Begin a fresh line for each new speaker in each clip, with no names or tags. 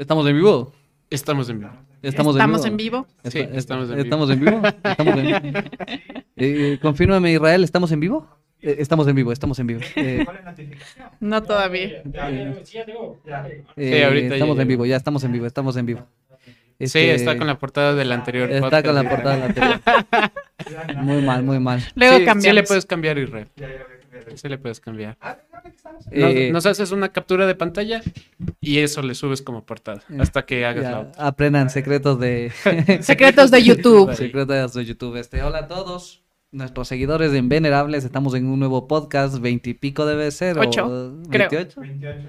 ¿Estamos en vivo?
Estamos en vivo.
Estamos,
Estamos
en
en
vivo.
vivo.
Sí,
Esta-
estamos en vivo.
¿Estamos en vivo? Estamos en vivo. Eh, confírmame, Israel, ¿estamos en vivo? Eh, estamos en vivo, estamos en vivo. Eh,
No todavía.
eh,
ahorita
estamos
ya
en vivo, ya estamos en vivo, estamos en vivo.
Sí,
Este,
está con la portada del anterior
Está
podcast.
con la portada de la anterior. Muy mal, muy mal.
Luego
sí,
cambiamos.
Sí le puedes cambiar, Israel. Sí le puedes cambiar. Nos,
Eh,
nos haces una captura de pantalla y eso le subes como portada hasta que hagas
ya,
la otra.
aprendan secretos de
Secretos de YouTube.
secretos de YouTube. Este, hola a todos. Nuestros seguidores en Venerables, estamos en un nuevo podcast, veintipico debe ser. o,
Ocho, creo.
28. 28,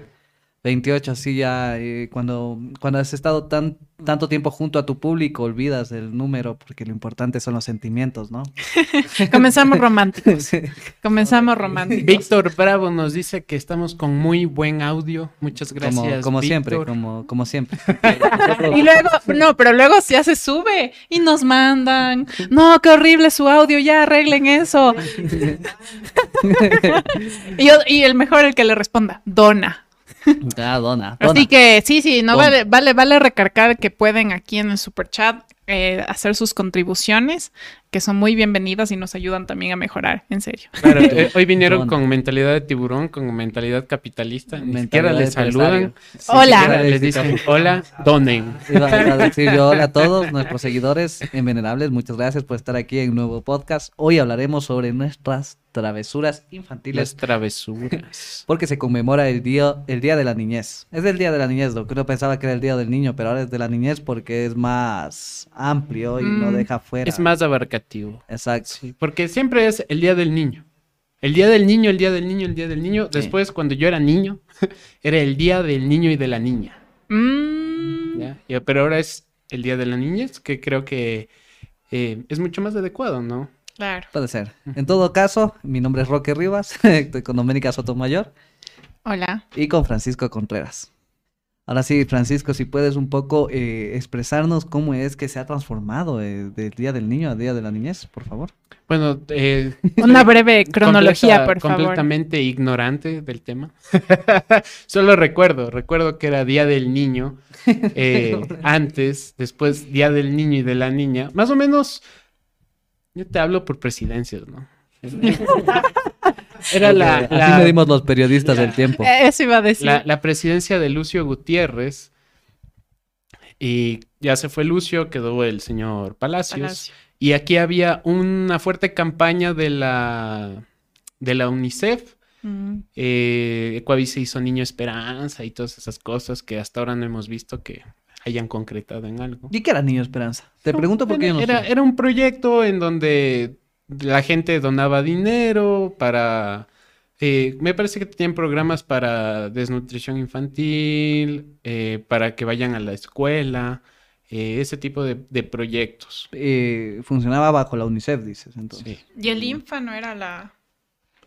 sí, ya. eh, cuando, cuando has estado tan, tanto tiempo junto a tu público, olvidas el número, porque lo importante son los sentimientos, ¿no?
Comenzamos románticos.
Sí.
Comenzamos románticos.
Víctor Bravo nos dice que estamos con muy buen audio. Muchas gracias.
como como siempre, como, como siempre.
Y luego, no, pero luego ya se sube y nos mandan. No, qué horrible su audio, ya arreglen eso. Y, yo- y el mejor el que le responda, dona.
Ah, dona,
Así que sí, sí, no vale, vale, vale recargar que pueden aquí en el super chat eh, hacer sus contribuciones, que son muy bienvenidas y nos ayudan también a mejorar, en serio.
Claro, eh, hoy vinieron con mentalidad de tiburón, con mentalidad capitalista. Ni
Mentalidad
siquiera les saludan.
Hola.
Les dicen hola, donen.
Iba, iba a decir yo hola a todos nuestros seguidores en Venerables. Muchas gracias por estar aquí en un nuevo podcast. Hoy hablaremos sobre nuestras travesuras infantiles
Las travesuras.
porque se conmemora el día, el día de la niñez. Es el día de la niñez, lo que uno pensaba que era el día del niño, pero ahora es de la niñez porque es más amplio y no
Mm,
deja fuera.
Es más abarcativo.
Exacto.
Sí, porque siempre es el día del niño. El día del niño, el día del niño, el día del niño.
Sí.
Después, cuando yo era niño, era el día del niño y de la niña.
Mm,
Pero ahora es el día de la niñez, que creo que eh, es mucho más adecuado, ¿no?
claro.
Puede ser. En todo caso, mi nombre es Roque Rivas, estoy con Doménica Sotomayor
Hola.
y con Francisco Contreras. Ahora sí, Francisco, si puedes un poco eh, expresarnos cómo es que se ha transformado eh, del Día del Niño al Día de la Niñez, por favor.
Bueno, eh,
Una breve cronología,
completa-
por favor.
completamente ignorante del tema. Solo recuerdo, recuerdo que era Día del Niño eh, antes, después Día del Niño y de la Niña. Más o menos, yo te hablo por presidencias, ¿no? Era la,
Así
la-
medimos los periodistas del tiempo.
Eh, Eso iba a decir.
la- la presidencia de Lucio Gutiérrez. Y ya se fue Lucio, quedó el señor Palacios.
Palacio.
Y aquí había una fuerte campaña de la, de la UNICEF. Eh, Ecuavis se hizo Niño Esperanza y todas esas cosas que hasta ahora no hemos visto que hayan concretado en algo.
¿Y qué era Niño Esperanza? Te pregunto porque yo no
era,
sé.
era un proyecto en donde la gente donaba dinero para... eh, me parece que tenían programas para desnutrición infantil, eh, para que vayan a la escuela, eh, ese tipo de, de proyectos.
Eh, funcionaba bajo la UNICEF, dices, entonces.
Sí.
Y el Infa no era la...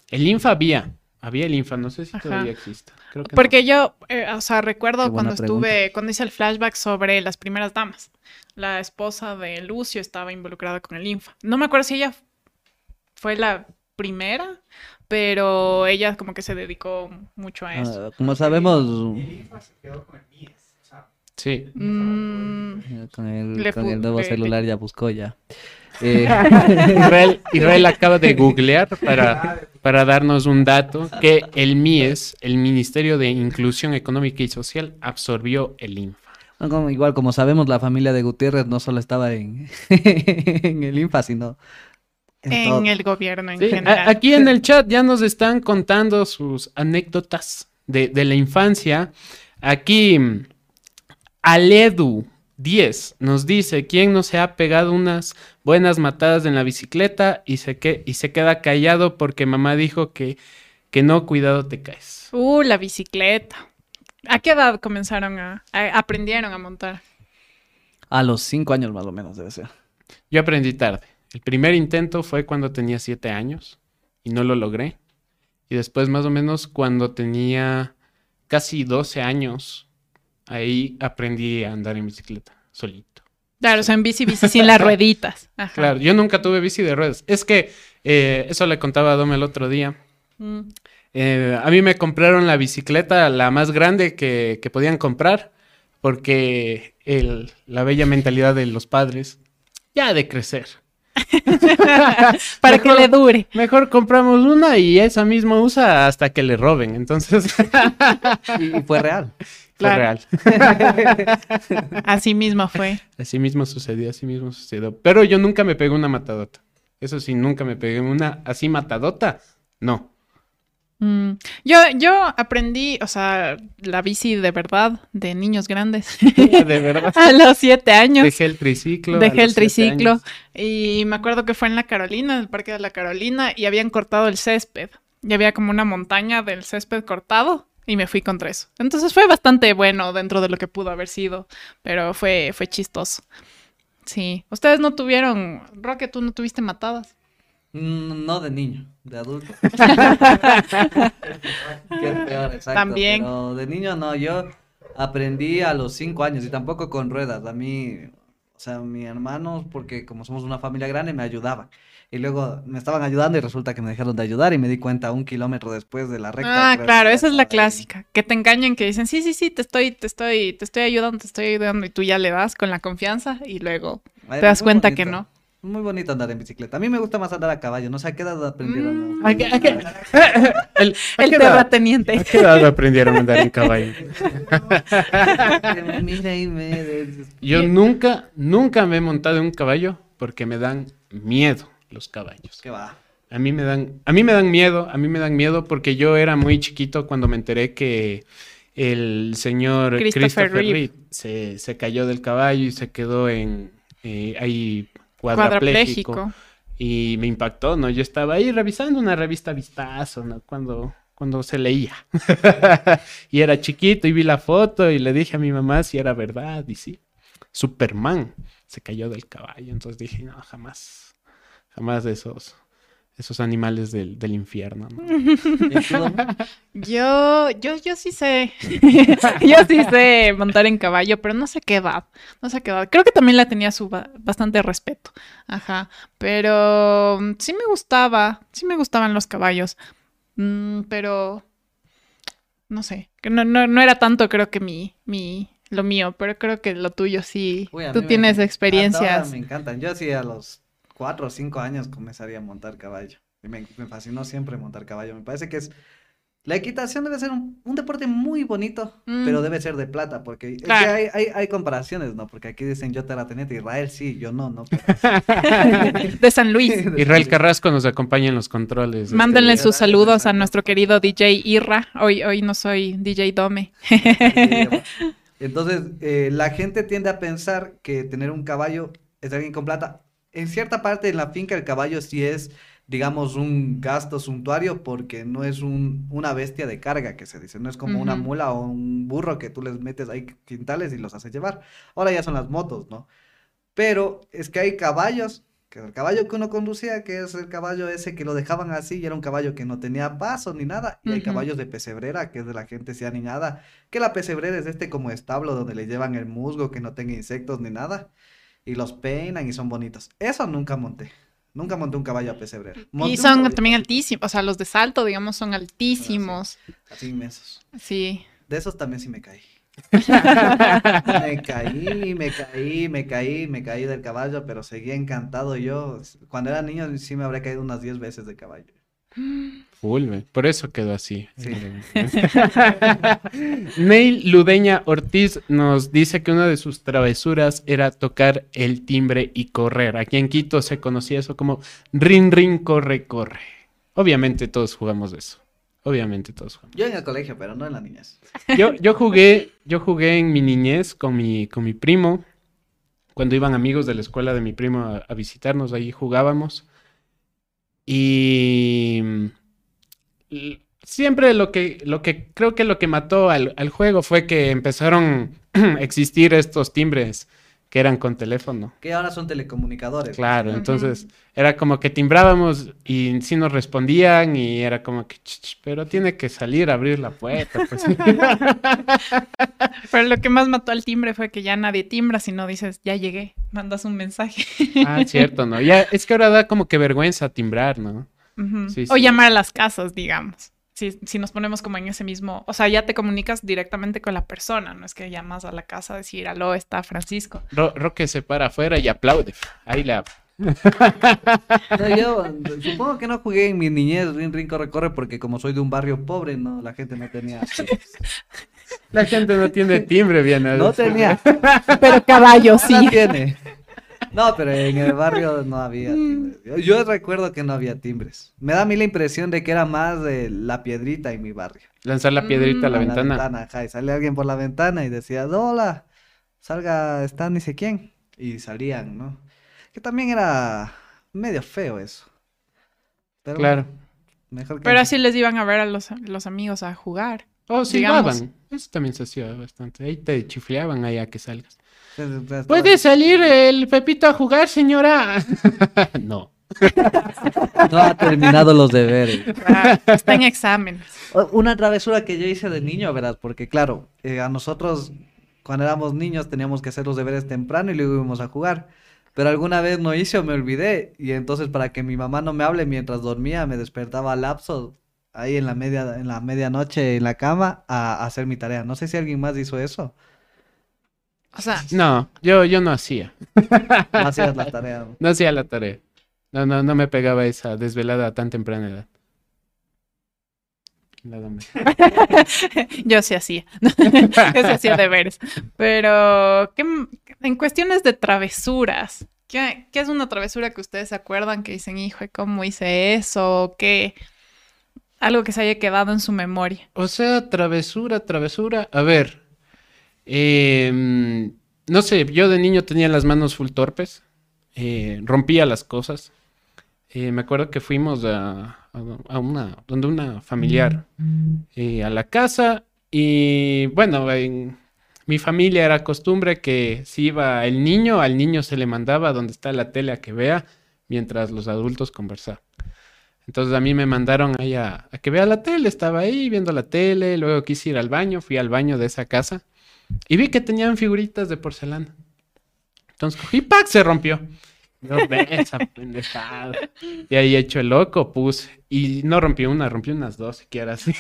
El Infa había, había el Infa, no sé si
Ajá.
todavía existe. Creo que no.
Porque yo, eh, o sea, recuerdo cuando estuve, cuando hice el flashback sobre las primeras damas. La esposa de Lucio estaba involucrada con el Infa. No me acuerdo si ella fue la primera, pero ella como que se dedicó mucho a eso.
Ah, como sabemos,
Sí.
Mm,
con el,
Le
con el nuevo celular ya buscó ya. Eh,
Israel, Israel acaba de googlear para, para darnos un dato que el MIES, el Ministerio de Inclusión Económica y Social, absorbió el INFA.
no, como- igual como sabemos, la familia de Gutiérrez no solo estaba en, en el INFA, sino en,
el gobierno en
Sí, a-
general.
aquí en el chat ya nos están contando sus anécdotas de, de la infancia. Aquí, mm, Aledu 10 nos dice, ¿quién no se ha pegado unas buenas matadas en la bicicleta y se, que, y se queda callado porque mamá dijo que, que no, cuidado te caes?
Uh, la bicicleta. ¿A qué edad comenzaron a, a- aprendieron a montar?
A los cinco años más o menos debe ser.
Yo aprendí tarde. El primer intento fue cuando tenía 7 años y no lo logré. Y después más o menos cuando tenía casi 12 años, ahí aprendí a andar en bicicleta solito.
Claro, o sea, en bici, bici sin las rueditas. Ajá.
Claro, yo nunca tuve bici de ruedas. Es que eh, eso le contaba a Dome el otro día.
Mm.
Eh, a mí me compraron la bicicleta, la más grande que, que podían comprar, porque el, la bella mentalidad de los padres ya ha de crecer.
Para que le dure.
Mejor compramos una y esa misma usa hasta que le roben. Entonces, fue
Y, y fue real.
Claro.
real.
Así mismo fue.
Así mismo sucedió, así mismo sucedió. Pero yo nunca me pegué una matadota. Eso sí, nunca me pegué una así matadota. No.
Mm, Yo, yo aprendí, o sea, la bici de verdad de niños grandes
De verdad.
a los siete años.
Dejé el triciclo.
Dejé el triciclo y me acuerdo que fue en la Carolina, en el Parque de la Carolina, y habían cortado el césped. Y había como una montaña del césped cortado y me fui contra eso. Entonces fue bastante bueno dentro de lo que pudo haber sido, pero fue, fue chistoso. Sí. Ustedes no tuvieron, Roque, tú no tuviste matadas.
Mm, No de niño, de adulto. Qué peor, exacto.
También.
Pero de niño no, yo aprendí a los cinco años y tampoco con ruedas. A mí, o sea, mi hermano, porque como somos una familia grande, me ayudaban. Y luego me estaban ayudando y resulta que me dejaron de ayudar y me di cuenta un kilómetro después de la recta.
Ah, claro, esa es la
ahí.
clásica. Que te engañen, que dicen, sí, sí, sí, te estoy, te estoy, te estoy ayudando, te estoy ayudando, y tú ya le das con la confianza y luego
Ay,
te das cuenta que no.
Muy bonito andar en bicicleta. A mí me gusta más andar a caballo. No sé a qué edad aprendieron.
Mm.
¿A qué- a qué- el, ¿a
El terrateniente.
¿A qué edad aprendieron a andar en caballo?
Y me...
Yo nunca, nunca me he montado en un caballo porque me dan miedo los caballos.
¿Qué va?
A mí me dan, a mí me dan miedo, a mí me dan miedo porque yo era muy chiquito cuando me enteré que el señor
Christopher
Christopher,
Reeve.
Reeve se, se cayó del caballo y se quedó en eh, ahí
Cuadrapléjico.
cuadrapléjico. Y me impactó, ¿no? Yo estaba ahí revisando una revista Vistazo, ¿no? Cuando, cuando se leía. y era chiquito y vi la foto y le dije a mi mamá si era verdad. Y sí, Superman se cayó del caballo. Entonces dije, no, jamás, jamás de esos, esos animales del, del infierno, ¿no?
Yo, yo, yo sí sé. yo sí sé montar en caballo, pero no sé qué edad. No sé qué edad. Creo que también la tenía su ba- bastante respeto. Ajá. Pero mm, sí me gustaba. Sí me gustaban los caballos. Mm, pero no sé. Que no, no, no era tanto, creo que mi, mi, lo mío, pero creo que lo tuyo sí.
Uy,
Tú
me-
tienes
ahora
experiencias.
me encantan. Yo sí a los cuatro o cinco años comenzaría a montar caballo. Y me, me fascinó siempre montar caballo. Me parece que es... La equitación debe ser un, un deporte muy bonito,
Mm.
pero debe ser de plata, porque es que
Claro.
hay, hay, hay comparaciones, ¿no? Porque aquí dicen yo terrateniente, Israel sí, yo no, ¿no?
De San Luis.
Israel Carrasco nos acompaña en los controles. este,
Mándenle
Este,
sus saludos a nuestro querido DJ Irra. Hoy, hoy no soy DJ Dome.
Entonces, eh, la gente tiende a pensar que tener un caballo es alguien con plata. En cierta parte en la finca el caballo sí es, digamos, un gasto suntuario porque no es un, una bestia de carga que se dice, no es como una mula o un burro que tú les metes ahí quintales y los haces llevar. Ahora ya son las motos, ¿no? Pero es que hay caballos, que el caballo que uno conducía, que es el caballo ese que lo dejaban así y era un caballo que no tenía paso ni nada, y hay caballos de pesebrera, que es de la gente sea ni nada, que la pesebrera es este como establo donde le llevan el musgo que no tenga insectos ni nada, y los peinan y son bonitos. Eso nunca monté, nunca monté un caballo a pesebrera. Monté
Y son también altísimos, o sea, los de salto, digamos, son altísimos.
Así inmensos.
Sí.
De esos también sí me caí. Me caí, me caí, me caí, me caí del caballo, pero seguía encantado yo. Cuando era niño sí me habría caído unas 10 veces de caballo.
Full, por eso quedó así.
Sí.
Neil Ludeña Ortiz nos dice que una de sus travesuras era tocar el timbre y correr. Aquí en Quito se conocía eso como rin rin corre corre. Obviamente todos jugamos de eso. Obviamente todos jugamos.
Yo en el colegio, pero no en la niñez.
Yo, yo jugué, yo jugué en mi niñez con mi, con mi primo. Cuando iban amigos de la escuela de mi primo a, a visitarnos, ahí jugábamos. Y siempre lo que, lo que creo que lo que mató al, al juego fue que empezaron a existir estos timbres que eran con teléfono.
Que ahora son telecomunicadores.
Claro, entonces era como que timbrábamos y sí nos respondían y era como que, "Ch, ch, pero tiene que salir a abrir la puerta. Pues.
Pero lo que más mató al timbre fue que ya nadie timbra, sino dices, ya llegué, mandas un mensaje.
Ah, cierto, ¿no? Ya, es que ahora da como que vergüenza timbrar, ¿no? Sí,
O
sí.
llamar a las casas, digamos. Si, si nos ponemos como en ese mismo, o sea, ya te comunicas directamente con la persona, no es que llamas a la casa a decir, aló, está Francisco.
Ro- Roque se para afuera y aplaude. Ahí la...
No, yo supongo que no jugué en mi niñez Rin Rin Corre Corre porque como soy de un barrio pobre, no, la gente no tenía.
La gente no tiene timbre, bien.
No tenía.
Pero caballo,
No tiene. No, pero en el barrio no había timbres. Yo, yo recuerdo que no había timbres. Me da a mí la impresión de que era más de la piedrita en mi barrio.
Lanzar la piedrita a la
A
ventana.
ajá, y salía alguien por la ventana y decía, hola, salga, está ni sé quién. Y salían, ¿no? Que también era medio feo eso. Pero
Claro.
mejor que
Pero así les iban a ver a los, los amigos a jugar.
Oh, sí,
Digamos.
daban. Eso también se hacía bastante. Ahí te chifleaban ahí a que salgas. ¿Puede salir el Pepito a jugar, señora? no.
No ha terminado los deberes.
Ah, está en exámenes.
O- Una travesura que yo hice de niño, ¿verdad? Porque claro, eh, a nosotros cuando éramos niños teníamos que hacer los deberes temprano y luego íbamos a jugar. Pero alguna vez no hice o me olvidé y entonces para que mi mamá no me hable mientras dormía me despertaba a lapsos ahí en la media en la medianoche en la cama a, a hacer mi tarea. No sé si alguien más hizo eso.
O sea,
No, yo, yo no hacía.
No hacías la tarea.
No hacía la tarea. No, no, no me pegaba esa desvelada a tan temprana edad. Nada más.
yo sí hacía. yo sí hacía deberes. Pero, ¿qué en cuestiones de travesuras, ¿qué, qué es una travesura que ustedes se acuerdan que dicen, hijo, ¿cómo hice eso? ¿Qué? Algo que se haya quedado en su memoria.
O sea, travesura, travesura. A ver. em, no sé, yo de niño tenía las manos full torpes. eh, rompía las cosas. Eh, me acuerdo que fuimos a, a- a una, donde una familiar, eh, a la casa. Y bueno, en mi familia era costumbre que si iba el niño, al niño se le mandaba donde está la tele a que vea, mientras los adultos conversaban. Entonces a mí me mandaron ahí a, a que vea la tele, estaba ahí viendo la tele, luego quise ir al baño, fui al baño de esa casa y vi que tenían figuritas de porcelana. Entonces cogí, ¡pac! se rompió. No esa pendejada. Y ahí hecho el loco puse. Y no rompí una, rompí unas dos siquiera así.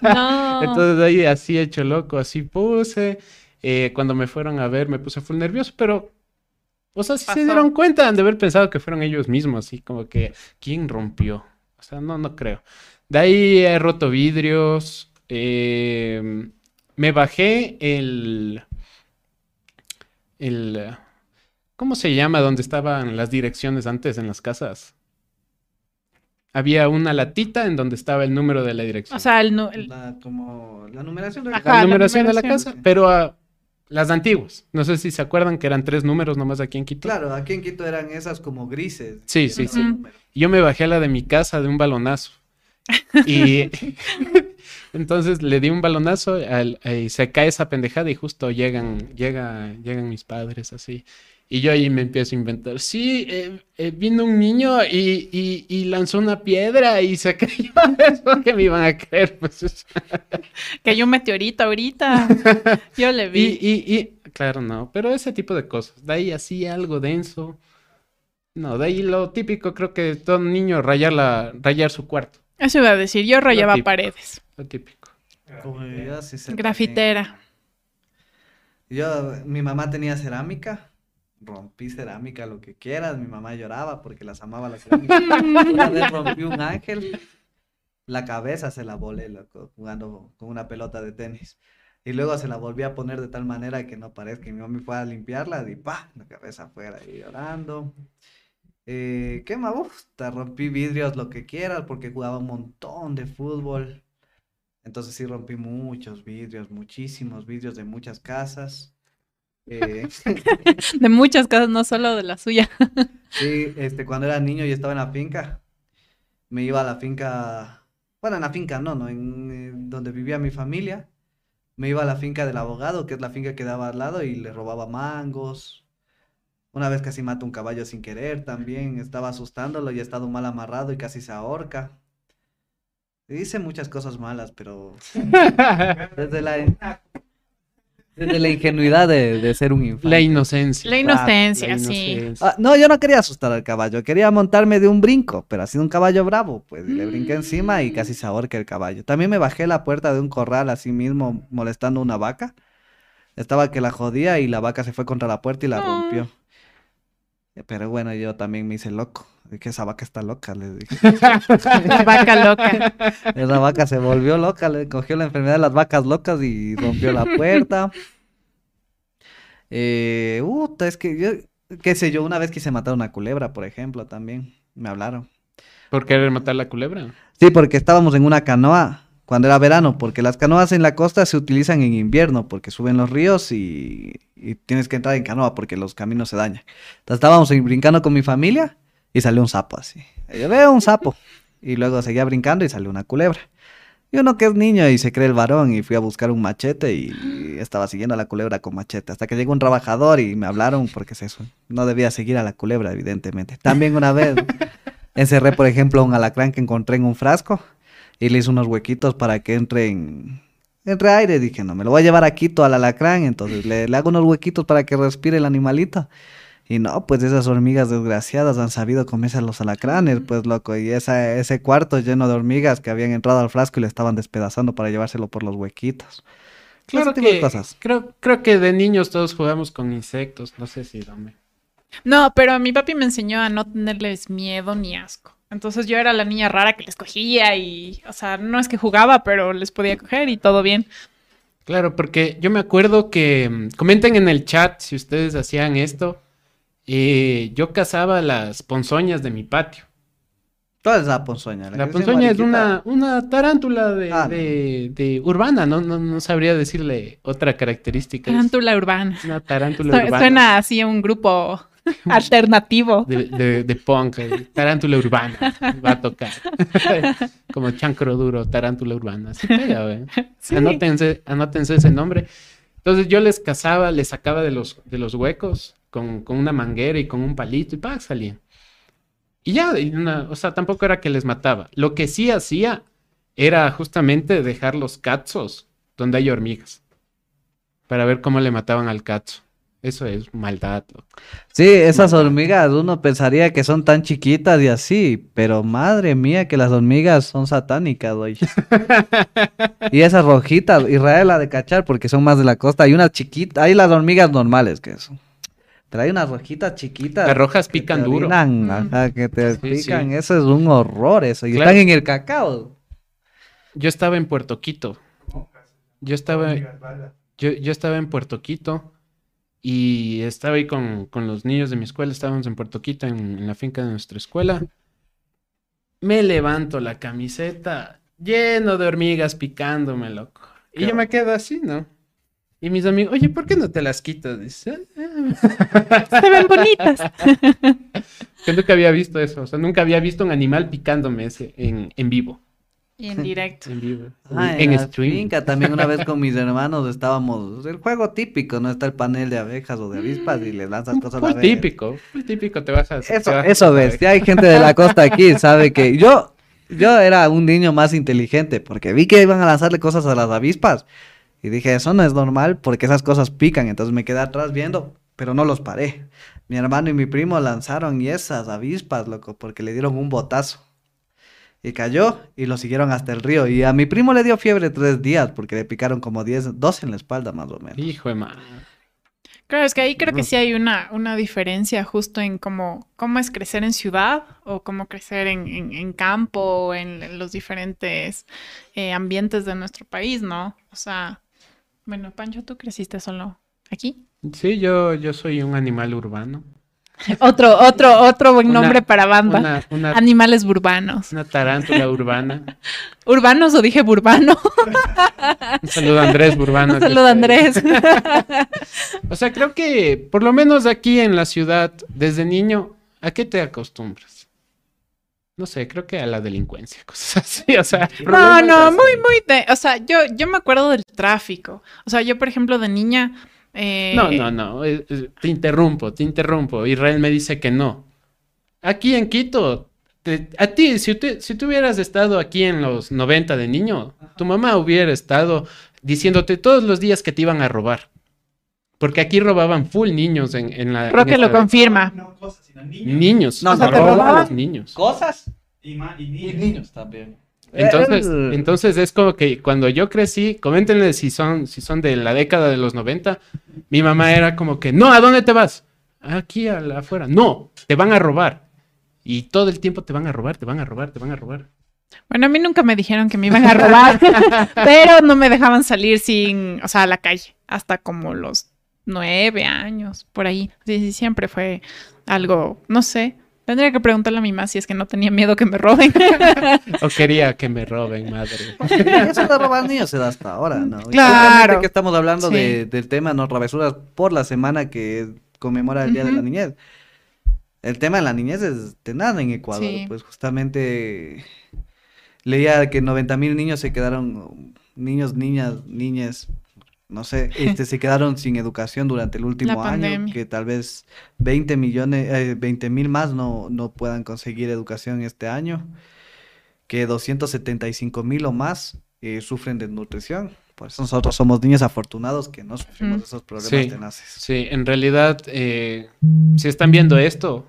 No.
Entonces ahí así hecho loco, así puse. Eh, cuando me fueron a ver me puse full nervioso, pero... O sea, si se
Pasó.
dieron cuenta, han de haber pensado que fueron ellos mismos, así como que, ¿quién rompió? O sea, no, no creo. De ahí he roto vidrios. eh, me bajé el... El... ¿Cómo se llama? Donde estaban las direcciones antes en las casas. Había una latita en donde estaba el número de la dirección.
O sea, el, el-
La, como la numeración de
Ajá,
la
la
numeración de la casa, pero ah, las antiguas. No sé si se acuerdan que eran tres números nomás aquí en Quito.
Claro, aquí en Quito eran esas como grises.
Sí, sí,
sí.
Y Yo me bajé a la de mi casa de un balonazo. Y entonces le di un balonazo al- y se cae esa pendejada y justo llegan, llega, llegan mis padres así. Y yo ahí me empiezo a inventar. Sí, eh, eh, vino un niño y, y- y lanzó una piedra y se cayó. Eso que me iban a creer. Pues.
que hay un meteorito ahorita. Yo le vi.
y, y, claro, no, pero ese tipo de cosas. De ahí así algo denso. No, de ahí lo típico, creo que todo niño rayar, la, rayar su cuarto.
Eso iba a decir, yo rayaba
típico.
paredes.
Lo típico.
Sí
Grafitera.
Yo, mi mamá tenía cerámica, rompí cerámica, lo que quieras, mi mamá lloraba porque las amaba la cerámica. Una vez rompí un ángel, la cabeza se la volé, loco, jugando con una pelota de tenis. Y luego se la volví a poner de tal manera que no parezca, y mi mamá fue a limpiarla y pa, la cabeza afuera y llorando. Eh, ¿qué más? Uf, te rompí vidrios, lo que quieras, porque jugaba un montón de fútbol. Entonces sí rompí muchos vidrios, muchísimos vidrios de muchas casas. Eh,
De muchas casas, no solo de la suya.
sí, este, cuando era niño y estaba en la finca, me iba a la finca, bueno, en la finca no, no, en eh, donde vivía mi familia, me iba a la finca del abogado, que es la finca que daba al lado, y le robaba mangos. Una vez casi mato un caballo sin querer también, estaba asustándolo y he estado mal amarrado y casi se ahorca. Hice muchas cosas malas, pero desde la... Desde la ingenuidad de, de ser un infante.
La inocencia.
La
Claro,
inocencia,
La
sí.
Ah, no, yo no quería asustar al caballo, quería montarme de un brinco, pero ha sido un caballo bravo, pues y le brinqué encima y casi se ahorca el caballo. También me bajé la puerta de un corral así mismo molestando a una vaca. Estaba que la jodía y la vaca se fue contra la puerta y la rompió. Pero bueno, yo también me hice loco. Que esa vaca está loca, le dije.
La vaca loca.
Esa vaca se volvió loca, le cogió la enfermedad de las vacas locas y rompió la puerta. Eh, puta, es que yo, qué sé yo, una vez quise matar una culebra, por ejemplo, también. Me hablaron.
¿Por querer matar la culebra?
Sí, porque estábamos en una canoa cuando era verano, porque las canoas en la costa se utilizan en invierno, porque suben los ríos y, tienes que entrar en canoa porque los caminos se dañan. Entonces estábamos brincando con mi familia y salió un sapo así. Yo veo un sapo y luego seguía brincando y salió una culebra. Y uno que es niño y se cree el varón y fui a buscar un machete y estaba siguiendo a la culebra con machete. Hasta que llegó un trabajador y me hablaron porque es eso. No debía seguir a la culebra, evidentemente. También una vez encerré, por ejemplo, un alacrán que encontré en un frasco y le hice unos huequitos para que entre en... Entre aire, dije, no, me lo voy a llevar a Quito al alacrán, entonces le, le hago unos huequitos para que respire el animalito. Y no, pues esas hormigas desgraciadas han sabido comerse a los alacranes, pues loco, y esa, ese cuarto lleno de hormigas que habían entrado al frasco y le estaban despedazando para llevárselo por los huequitos.
Claro
Ese tipo de
que,
cosas.
creo, creo que de niños todos jugamos con insectos. No sé si dame.
No, pero mi papi me enseñó a no tenerles miedo ni asco. Entonces yo era la niña rara que les cogía y, o sea, no es que jugaba, pero les podía coger y todo bien.
Claro, porque yo me acuerdo que mm, comenten en el chat si ustedes hacían esto. Eh, yo cazaba las ponzoñas de mi patio.
¿Cuál es la ponzoña?
La
dice
ponzoña es una, una tarántula de,
Ah, no.
de- de urbana, ¿no? No, no sabría decirle otra característica.
Tarántula urbana.
una tarántula
Su-
urbana.
Suena así a un grupo alternativo.
De, de, de punk, eh, tarántula urbana. Va a tocar. Como chancro duro, tarántula urbana. Sí pega, güey.
Sí.
Anótense, anótense ese nombre. Entonces yo les cazaba, les sacaba de los, de los huecos con, con una manguera y con un palito y ¡pac! salían. Y ya, y una- o sea, tampoco era que les mataba. Lo que sí hacía era justamente dejar los cazos donde hay hormigas. Para ver cómo le mataban al cazo. Eso es maldad.
Sí, esas hormigas, uno pensaría que son tan chiquitas y así, pero madre mía que las hormigas son satánicas, oye. Y esas rojitas, Israel ha de cachar porque son más de la costa, hay unas chiquitas, hay las hormigas normales que son. Pero hay unas rojitas chiquitas.
Las rojas
que
pican
te
duro.
orinan,
Mm.
ajá, que te
Sí,
pican,
sí.
eso es un horror eso. Y
Claro.
están en el cacao.
Yo estaba en Puerto Quito. Yo estaba, yo, yo estaba en Puerto Quito y estaba ahí con, con los niños de mi escuela. Estábamos en Puerto Quito, en, en la finca de nuestra escuela. Me levanto la camiseta lleno de hormigas picándome, loco. Y yo me quedo así, ¿no? Y mis amigos, oye, ¿por qué no te las quitas? Dice, "Ah,
Se ven bonitas.
que nunca había visto eso. O sea, nunca había visto un animal picándome ese en, en vivo.
Y en directo.
En vivo.
Ah,
en
en
stream.
finca también una vez con mis hermanos estábamos, el juego típico, ¿no? Está el panel de abejas o de avispas y le lanzas cosas a la
típico, muy típico, te bajas. te
Eso,
bajas
eso
a
ves, ya hay gente de la costa aquí, sabe que yo, yo era un niño más inteligente porque vi que iban a lanzarle cosas a las avispas y dije, eso no es normal porque esas cosas pican, entonces me quedé atrás viendo, pero no los paré. Mi hermano y mi primo lanzaron y esas avispas, loco, porque le dieron un botazo. Y cayó y lo siguieron hasta el río. Y a mi primo le dio fiebre tres días porque le picaron como 10, 12 en la espalda más o menos.
Hijo de madre.
Claro, es que ahí creo que sí hay una, una diferencia justo en cómo, cómo es crecer en ciudad o cómo crecer en, en- en campo o en, en los diferentes eh, ambientes de nuestro país, ¿no? O sea, bueno, Pancho, tú creciste solo aquí.
Sí, yo, yo soy un animal urbano.
Otro, otro, otro buen
Una-
nombre para banda.
Una, una,
Animales burbanos.
una tarántula urbana.
¿Urbanos o dije burbano?
Un saludo a Andrés Burbano.
Un saludo,
está ahí.
Andrés.
O sea, creo que por lo menos aquí en la ciudad, desde niño, ¿a qué te acostumbras? No sé, creo que a la delincuencia, cosas así, o sea.
No, no, muy, muy de, o sea, yo, yo me acuerdo del tráfico. O sea, yo, por ejemplo, de niña. Eh,
No, no, no, te interrumpo, te interrumpo. Israel me dice que no. Aquí en Quito, te- a ti, si, tú- si tú hubieras estado aquí en los 90 de niño, tu mamá hubiera estado diciéndote todos los días que te iban a robar. Porque aquí robaban full niños en, en la.
Creo
en
que lo confirma.
No cosas, sino niños.
Niños.
No,
O sea,
no,
te
robaban
robaban.
los niños.
¿Cosas?
Y, ma- y
Y
niños.
niños también.
Entonces,
El-
entonces es como que cuando yo crecí, coméntenle si son, si son de la década de los 90, mi mamá era como que, no, ¿a dónde te vas? Aquí a la- afuera. No, te van a robar. Y todo el tiempo te van a robar, te van a robar, te van a robar.
Bueno, a mí nunca me dijeron que me iban a robar, pero no me dejaban salir sin, o sea, a la calle, hasta como los nueve años, por ahí. Sí, sí, siempre fue algo, no sé. Tendría que preguntarle a mi mamá si es que no tenía miedo que me roben.
O quería que me roben, madre.
Eso de robar niños se da hasta ahora, ¿no?
Claro.
que estamos hablando
Sí.
de- del tema, ¿no? Travesuras por la semana que conmemora el Día de la. Niñez. El tema de la niñez es de nada en Ecuador.
Sí.
Pues justamente leía que 90 mil niños se quedaron, niños, niñas, niñas, no sé, este, se quedaron sin educación durante el último año, que tal vez 20 millones, eh, 20 mil más no, no puedan conseguir educación este año, que 275 mil o más eh, sufren de nutrición. Por eso nosotros somos niños afortunados que no sufrimos esos problemas
Sí.
tenaces.
Sí, en realidad, eh, si están viendo esto,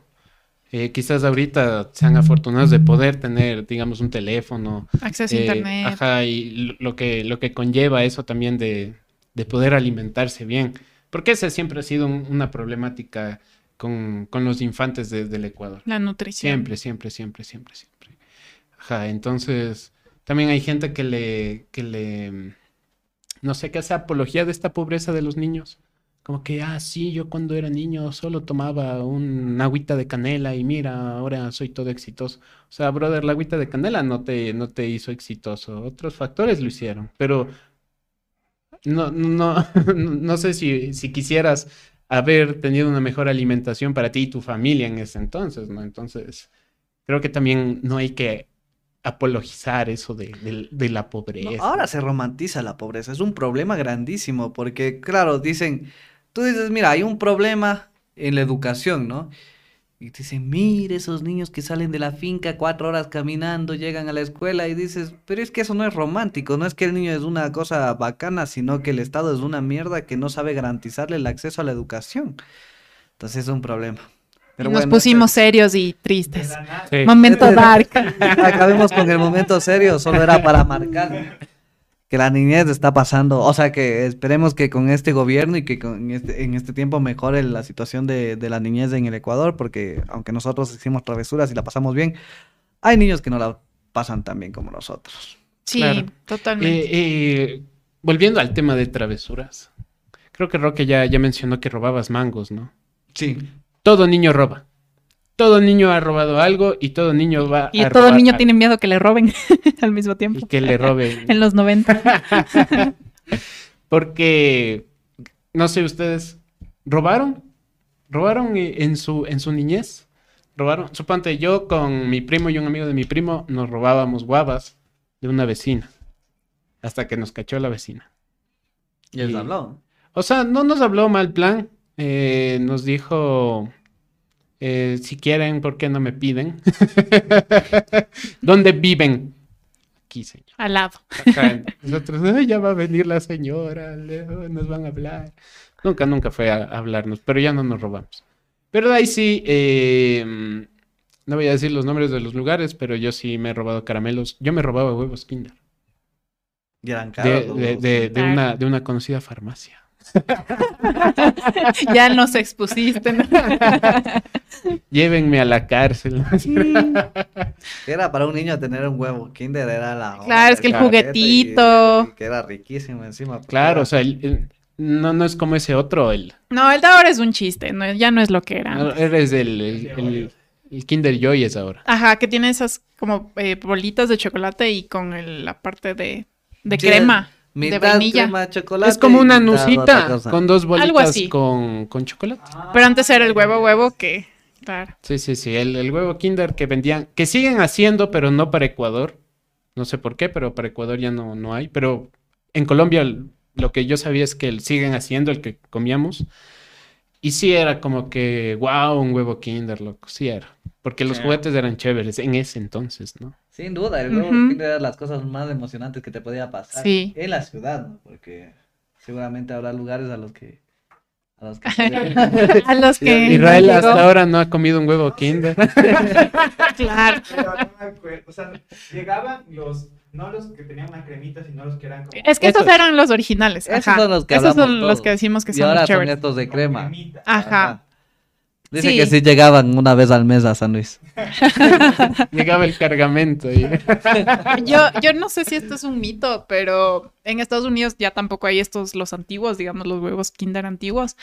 eh, quizás ahorita sean afortunados de poder tener, digamos, un teléfono,
Acceso a
Eh,
internet.
Ajá, y lo que, lo que conlleva eso también de, de poder alimentarse bien. Porque esa siempre ha sido un- una problemática con, con los infantes de- del Ecuador.
La nutrición.
Siempre, siempre, siempre, siempre, siempre. Ajá, entonces también hay gente que le, que le, no sé, que hace apología de esta pobreza de los niños. Como que, ah, sí, yo cuando era niño solo tomaba un agüita de canela y mira, ahora soy todo exitoso. O sea, brother, la agüita de canela no te, no te hizo exitoso. Otros factores lo hicieron. Pero no, no, no sé si, si quisieras haber tenido una mejor alimentación para ti y tu familia en ese entonces, ¿no? Entonces, creo que también no hay que apologizar eso de, de- de la
No,
pobreza.
ahora se romantiza la pobreza, es un problema grandísimo, porque claro, dicen, tú dices, mira, hay un problema en la educación, ¿no? Y te dicen, mire esos niños que salen de la finca cuatro horas caminando, llegan a la escuela y dices, pero es que eso no es romántico, no es que el niño es una cosa bacana, sino que el Estado es una mierda que no sabe garantizarle el acceso a la educación. Entonces es un problema. Pero
Y Nos
bueno,
pusimos
este-
serios y tristes.
Sí.
Momento dark.
Acabemos con el momento serio, solo era para marcar que la niñez está pasando, o sea que esperemos que con este gobierno y que con este, en este tiempo mejore la situación de, de la niñez en el Ecuador, porque aunque nosotros hicimos travesuras y la pasamos bien, hay niños que no la pasan tan bien como nosotros.
Sí,
Claro.
totalmente.
Eh, eh, volviendo al tema de travesuras, creo que Roque ya, ya mencionó que robabas mangos, ¿no?
Sí.
Todo niño roba. Todo niño ha robado algo y todo niño va
y
a
todo
robar
niño
algo.
tiene miedo que le roben al mismo
Y
tiempo.
que le roben.
En los 90.
Porque, no sé, ustedes, ¿robaron? ¿Robaron en su, en su niñez? ¿Robaron? Suponte, yo con mi primo y un amigo de mi primo nos robábamos guavas de una vecina. Hasta que nos cachó la vecina.
Y él
Y-
habló.
O sea, no nos habló mal plan. eh, nos dijo, eh, si quieren, ¿por qué no me piden? ¿Dónde viven? Aquí, señor.
Al lado.
Acá, nosotros, "Ay, ya va a venir la señora, nos van a hablar. Nunca, nunca fue a, hablarnos, pero ya no nos robamos. Pero de ahí sí, eh, no voy a decir los nombres de los lugares, pero yo sí me he robado caramelos. Yo me robaba huevos Kinder de, de- de- de una, de una conocida farmacia.
ya nos expusiste. ¿no?
Llévenme a la cárcel.
Era para un niño tener un huevo Kinder, era la
Claro, es que el juguetito.
y- y que era riquísimo encima. porque
Claro,
era-
o sea, el- el- no, no es como ese otro, el,
No, el de ahora es un chiste, no, ya no es lo que era.
no, eres el, el, el- el Kinder Joy es ahora.
Ajá, que tiene esas como eh, bolitas de chocolate y con el- la parte de, de
Sí,
crema, de vainilla.
crema, chocolate
Es como una nucita con dos
Algo
bolitas
así.
con, con chocolate.
Pero antes era el huevo huevo que, claro.
Sí, sí, sí, el, el huevo Kinder que vendían, que siguen haciendo, pero no para Ecuador. No sé por qué, pero para Ecuador ya no, no hay. Pero en Colombia el- lo que yo sabía es que el- siguen haciendo el que comíamos. Y sí era como que, wow, un huevo Kinder, loco, sí era. Porque los
Sí.
juguetes eran chéveres en ese entonces, ¿no?
Sin duda, el huevo
Ujú.
Kinder era las cosas más emocionantes que te podía pasar
Sí.
en la ciudad, ¿no? Porque seguramente habrá lugares a los que A los que-
A los que.
Israel
no
hasta ahora no ha comido un huevo Kinder.
Claro.
Pero no me acuerdo. O sea, llegaban los. No los que tenían una cremita, sino los que eran como.
Es que estos
Estos.
eran los originales.
Esos
Ajá.
son los que
Esos son los que decimos que
y
son
ahora
los
son
chéveres.
estos de crema.
cremita.
Ajá.
Dice
Sí.
que sí llegaban una vez al mes a San Luis.
Llegaba el cargamento. y-
Yo, yo no sé si esto es un mito, pero en Estados Unidos ya tampoco hay estos, los antiguos, digamos, los huevos Kinder antiguos.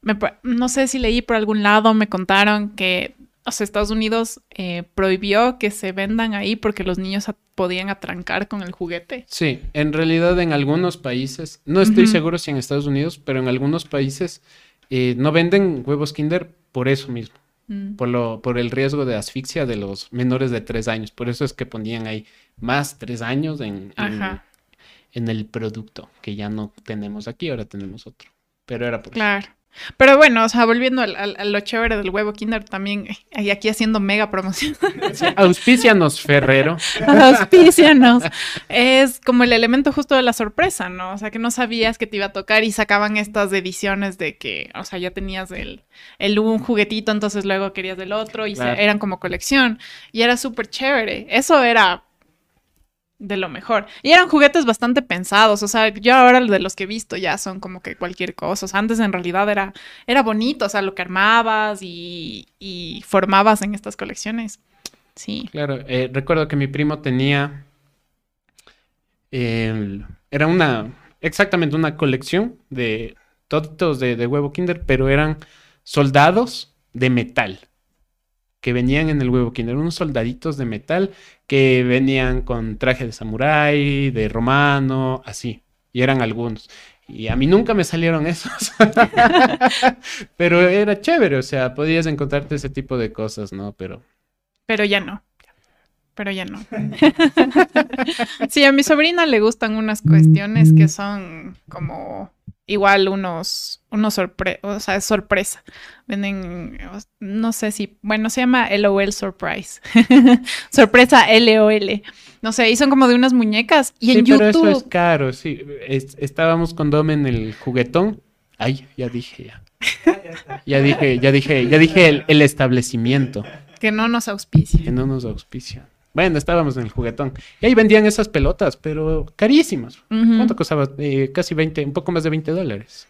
Me no sé si leí por algún lado, me contaron que o sea, Estados Unidos eh, prohibió que se vendan ahí porque los niños a- podían atrancar con el juguete.
Sí, en realidad en algunos países, no estoy
Ujú.
seguro si en Estados Unidos, pero en algunos países eh, no venden huevos Kinder por eso mismo,
Mm.
por, lo, por el riesgo de asfixia de los menores de tres años. Por eso es que ponían ahí más tres años en, en, el producto, que ya no tenemos aquí, ahora tenemos otro. Pero era por eso.
claro. Pero bueno, o sea, volviendo al- al- a lo chévere del huevo Kinder, también, eh, y aquí haciendo mega promoción.
Sí, Auspicianos, Ferrero.
Auspicianos. Es como el elemento justo de la sorpresa, ¿no? O sea, que no sabías que te iba a tocar y sacaban estas ediciones de que, o sea, ya tenías el, el un juguetito, entonces luego querías del otro y se-
Claro.
eran como colección. Y era súper chévere. Eso era de lo mejor. Y eran juguetes bastante pensados. O sea, yo ahora de los que he visto ya son como que cualquier cosa. O sea, antes en realidad era, era bonito. O sea, lo que armabas y, formabas en estas colecciones. Sí.
Claro, eh, recuerdo que mi primo tenía. era una. Exactamente una colección de todos de, de huevo Kinder, pero eran soldados de metal. Que venían en el huevo Kinder, unos soldaditos de metal que venían con traje de samurái, de romano, así. Y eran algunos. Y a mí nunca me salieron esos. pero era chévere, o sea, podías encontrarte ese tipo de cosas, ¿no? Pero
Pero ya no. Pero ya no. sí, a mi sobrina le gustan unas cuestiones que son como igual unos, unos sorpre o sea, es sorpresa. Venden, no sé si, bueno, se llama LOL Surprise. sorpresa LOL. No sé, y son como de unas muñecas. Y en
sí, pero eso es caro, sí. Es- estábamos con Dom en el juguetón. Ay, ya dije ya.
Ya
dije, ya dije, ya dije el, el establecimiento
Que no nos auspicia.
que no nos auspicia. Bueno, estábamos en el juguetón. Y ahí vendían esas pelotas, pero carísimas. ¿Cuánto costaba? Eh, casi 20, un poco más de 20 dólares.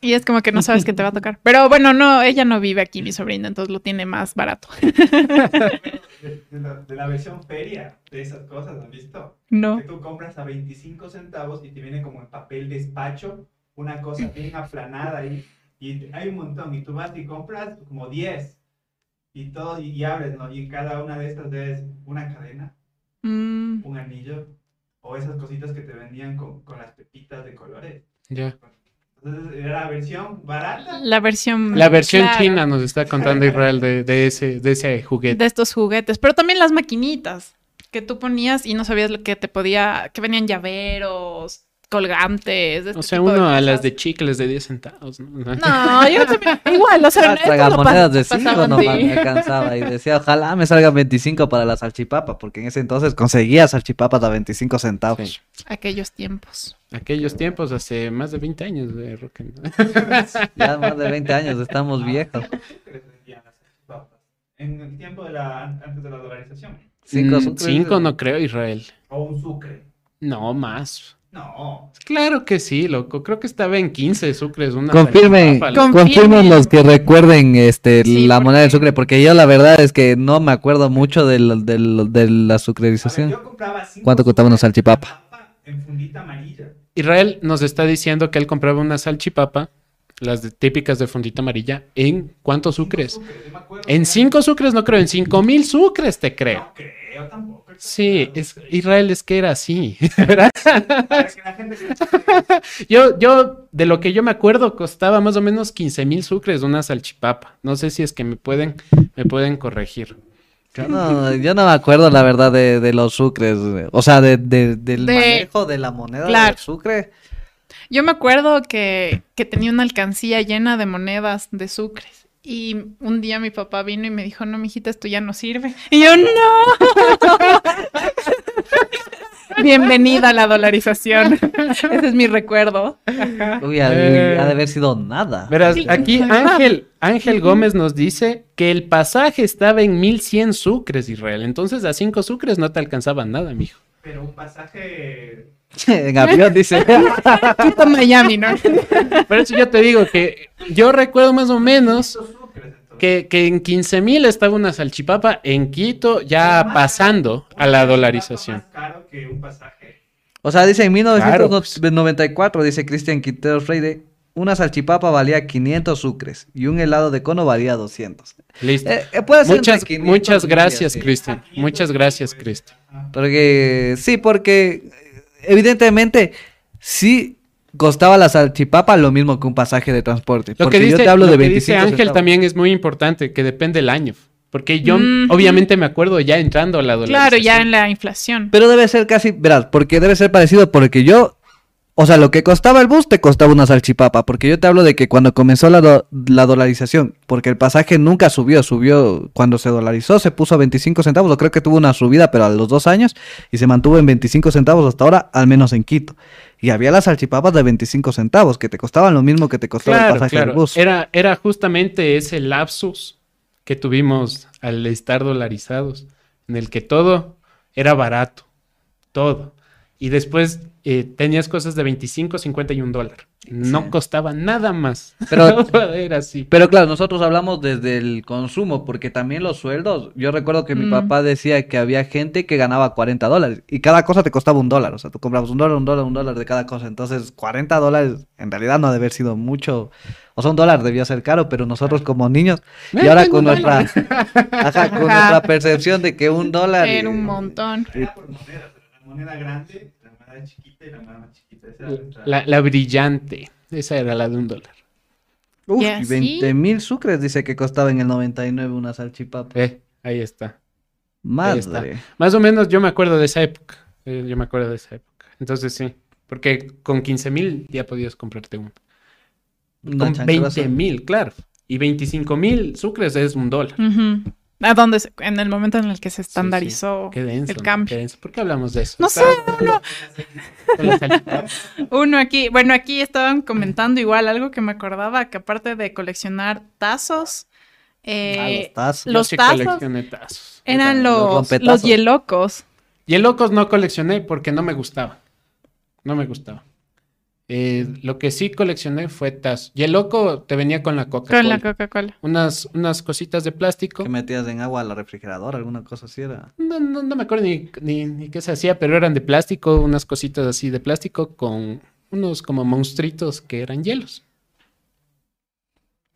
Y es como que no sabes qué te va a tocar. Pero bueno, no, ella no vive aquí, mi sobrina, entonces lo tiene más barato.
De, de la, de la versión feria de esas cosas, ¿has visto?
No.
Que tú compras a 25 centavos y te viene como en papel despacho, una cosa bien aplanada ahí. Y hay un montón. Y tú vas y compras como 10. Y todo, y, y abres, ¿no? Y en cada una de estas es una cadena,
Mm,
un anillo, o esas cositas que te vendían con, con las pepitas de colores.
Ya.
Entonces era la versión barata.
la versión.
La versión
claro,
china nos está contando Israel de, de ese, de ese juguete.
De estos juguetes. Pero también las maquinitas que tú ponías y no sabías lo que te podía. Que venían llaveros, colgantes. de
O
este
sea,
tipo
uno a las de chicles de 10 centavos. ¿no?
No, yo también. Igual, o sea, esto
tragamonedas de
pas-
5
pasaban
nomás me alcanzaba y decía, ojalá me salgan 25 para la salchipapa, porque en ese entonces conseguía salchipapas a 25 centavos.
Sí.
Aquellos tiempos.
Aquellos tiempos, hace más de 20 años de rock and-
Ya más de 20 años, estamos viejos.
En el tiempo de la, antes de la dolarización.
Cinco
Mm, cinco no creo, Israel.
O un sucre.
No, más.
No.
Claro que sí, loco. Creo que estaba en 15 sucres. Una
Confirmen, los que recuerden este
Sí,
la moneda del
porque-
sucre, porque yo la verdad es que no me acuerdo mucho del- del- de la
ver,
sucrerización.
yo compraba cinco
¿Cuánto costaba una salchipapa?
En fundita amarilla.
Israel nos está diciendo que él compraba una salchipapa, las de- típicas de fundita amarilla, ¿en cuántos sucres?
Sucres,
En
que
5 sucres no creo, en 5 mil sucres te creo.
No creo tampoco.
Sí, es, Israel es que era así, ¿verdad?
Para que la gente que-
Yo, yo, de lo que yo me acuerdo, costaba más o menos 15 mil sucres una salchipapa. No sé si es que me pueden, me pueden corregir.
No, yo no me acuerdo la verdad de, de los sucres, o sea, de, de- del
De-
manejo de la moneda
Claro.
del sucre.
Yo me acuerdo que, que tenía una alcancía llena de monedas de sucres. Y un día mi papá vino y me dijo, no, mijita, esto ya no sirve. Y yo, no. Bienvenida a la dolarización. Ese es mi recuerdo. Ajá.
Uy, ha,
Eh.
ha de haber sido nada.
Verás, aquí. Ángel, Ángel Gómez nos dice que el pasaje estaba en 1100 sucres, Israel. Entonces a 5 sucres no te alcanzaban nada, mijo.
Pero un pasaje.
en avión dice.
Quito Miami, ¿no?
Por eso yo te digo que yo recuerdo más o menos que, que en 15 mil estaba una salchipapa en Quito ya pasando a la dolarización.
Más caro que un pasaje.
O sea, dice en
Claro,
1994, dice Cristian Quintero Freire, una salchipapa valía 500 sucres y un helado de cono valía 200.
Listo.
Eh, eh, puede ser
muchas,
entre 500
muchas gracias. Cristian. Muchas gracias, Cristian.
Porque, sí, porque evidentemente sí costaba la salchipapa lo mismo que un pasaje de transporte.
Lo
porque
que dice,
yo te hablo
lo
de
que
25
dice Ángel
centavos.
también es muy importante, que depende del año. Porque yo
Ujú.
obviamente me acuerdo ya entrando a la dolarización.
Claro, ya en la inflación.
Pero debe ser casi, verás, porque debe ser parecido porque yo, o sea, lo que costaba el bus te costaba una salchipapa, porque yo te hablo de que cuando comenzó la, do- la dolarización, porque el pasaje nunca subió, subió cuando se dolarizó, se puso a 25 centavos, o creo que tuvo una subida, pero a los dos años, y se mantuvo en 25 centavos hasta ahora, al menos en Quito. Y había las salchipapas de 25 centavos, que te costaban lo mismo que te costaba el
Claro,
pasaje del bus.
Era, era justamente ese lapsus que tuvimos al estar dolarizados, en el que todo era barato, todo. Y después eh, tenías cosas de 25, 50 y un dólar. No
Sí.
costaba nada más.
Pero-
Todo era así.
Pero claro, nosotros hablamos desde el consumo, porque también los sueldos, yo recuerdo que mi
Mm.
papá decía que había gente que ganaba 40 dólares y cada cosa te costaba un dólar, o sea, tú comprabas un dólar, un dólar, un dólar de cada cosa, entonces 40 dólares en realidad no ha de haber sido mucho, o sea, un dólar debió ser caro, pero nosotros como niños, y
Eh,
ahora con nuestra, ajá, con nuestra percepción de que un dólar...
Era un montón.
Era por monedas, pero la moneda grande, la moneda chiquita y la más chiquita. Esa era nuestra-
La, la brillante. Esa era la de un dólar.
Uf,
Y
y
así.
20 mil sucres dice que costaba en el 99 una salchipapa.
Eh, ahí está. ahí está.
Madre.
Más o menos yo me acuerdo de esa época. Eh, yo me acuerdo de esa época. Entonces sí. Porque con 15 mil ya podías comprarte uno.
Una
Con
chancrosa.
20 mil, claro. Y 25 mil sucres es un dólar.
Ujú. ¿A dónde? se- en el momento en el que se estandarizó
denso.
el cambio.
Denso. ¿Por qué hablamos de eso?
No sé,
salchipapa.
Uno aquí, bueno, aquí estaban comentando igual algo que me acordaba, que aparte de coleccionar tazos, eh,
Ah, los tazos.
Los tazos eran
Los
los, los hielocos.
Y el locos no coleccioné porque no me gustaba. No me gustaba. Eh, lo que sí coleccioné fue tazos. Y el loco te venía con la Coca-Cola.
Con la Coca-Cola.
unas, unas cositas de plástico.
Que metías en agua a la refrigeradora, alguna cosa así era.
No, no, no me acuerdo ni, ni, ni qué se hacía, pero eran de plástico, unas cositas así de plástico con unos como monstruitos que eran hielos.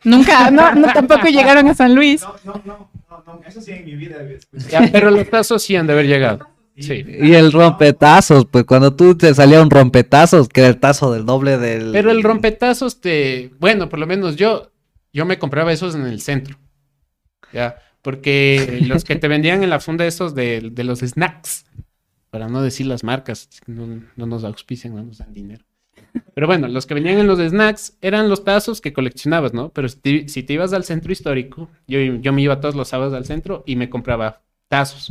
Nunca, no, no, tampoco llegaron a San Luis.
No, no, no, no, no, eso sí en mi vida.
Ya, pero los tazos sí han de haber llegado. Sí.
Y el rompetazos, pues cuando tú te salía un rompetazos, que era el tazo del doble del...
Pero el rompetazos te, bueno, por lo menos yo, yo me compraba esos en el centro. Ya, porque los que te vendían en la funda esos de, de los snacks, para no decir las marcas, no, no nos auspician, no nos dan dinero. Pero bueno, los que venían en los snacks eran los tazos que coleccionabas, ¿no? Pero si te, si te ibas al centro histórico, yo, yo me iba todos los sábados al centro y me compraba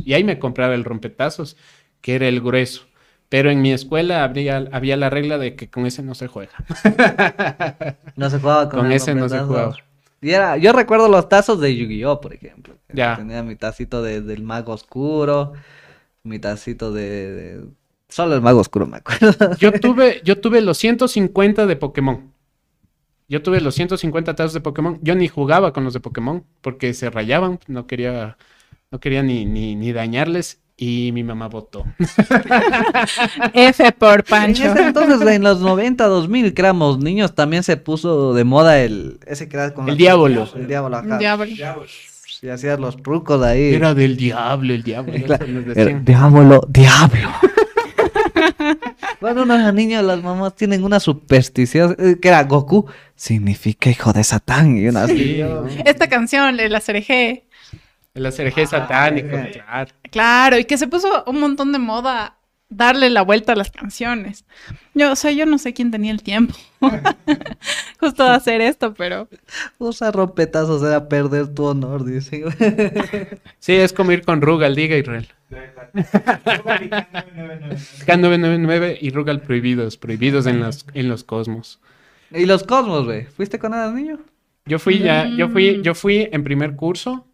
Y ahí me compraba el rompetazos, que era el grueso. Pero en mi escuela habría, había la regla de que con ese no se juega.
No se jugaba con,
Con
el
ese no se jugaba.
Y era, yo recuerdo los tazos de Yu-Gi-Oh, por ejemplo.
Ya.
Tenía mi tacito de- del mago oscuro, mi tacito de, de- Solo el mago oscuro, me acuerdo.
Yo tuve, yo tuve los 150 de Pokémon. Yo tuve los 150 tazos de Pokémon. Yo ni jugaba con los de Pokémon porque se rayaban. No quería, no quería ni, ni, ni dañarles. Y mi mamá votó.
F por
En
Pancho.
ese entonces, en los 90, 2000, que éramos niños, también se puso de moda el... Ese que era con
El diablo.
El diablo, ajá.
Diablo.
Y hacías los trucos ahí.
Era del diablo, el diablo.
Claro, diablo, diablo. Cuando uno era niño, las mamás tienen una superstición eh, que era Goku, significa hijo de Satán. Y una
Sí.
Esta canción, la CRG.
El acerje satánico,
Ah,
claro.
Claro, y que se puso un montón de moda darle la vuelta a las canciones. Yo, o sea, yo no sé quién tenía el tiempo justo de hacer esto, pero
Usar rompetazos era perder tu honor, dicen.
Sí, es como ir con Rugal, diga Israel. K999 y Rugal prohibidos, prohibidos en los, en los cosmos.
¿Y los cosmos, güey? ¿Fuiste con nada, niño?
Yo fui ya, yo
Mm.
fui, yo fui en primer curso.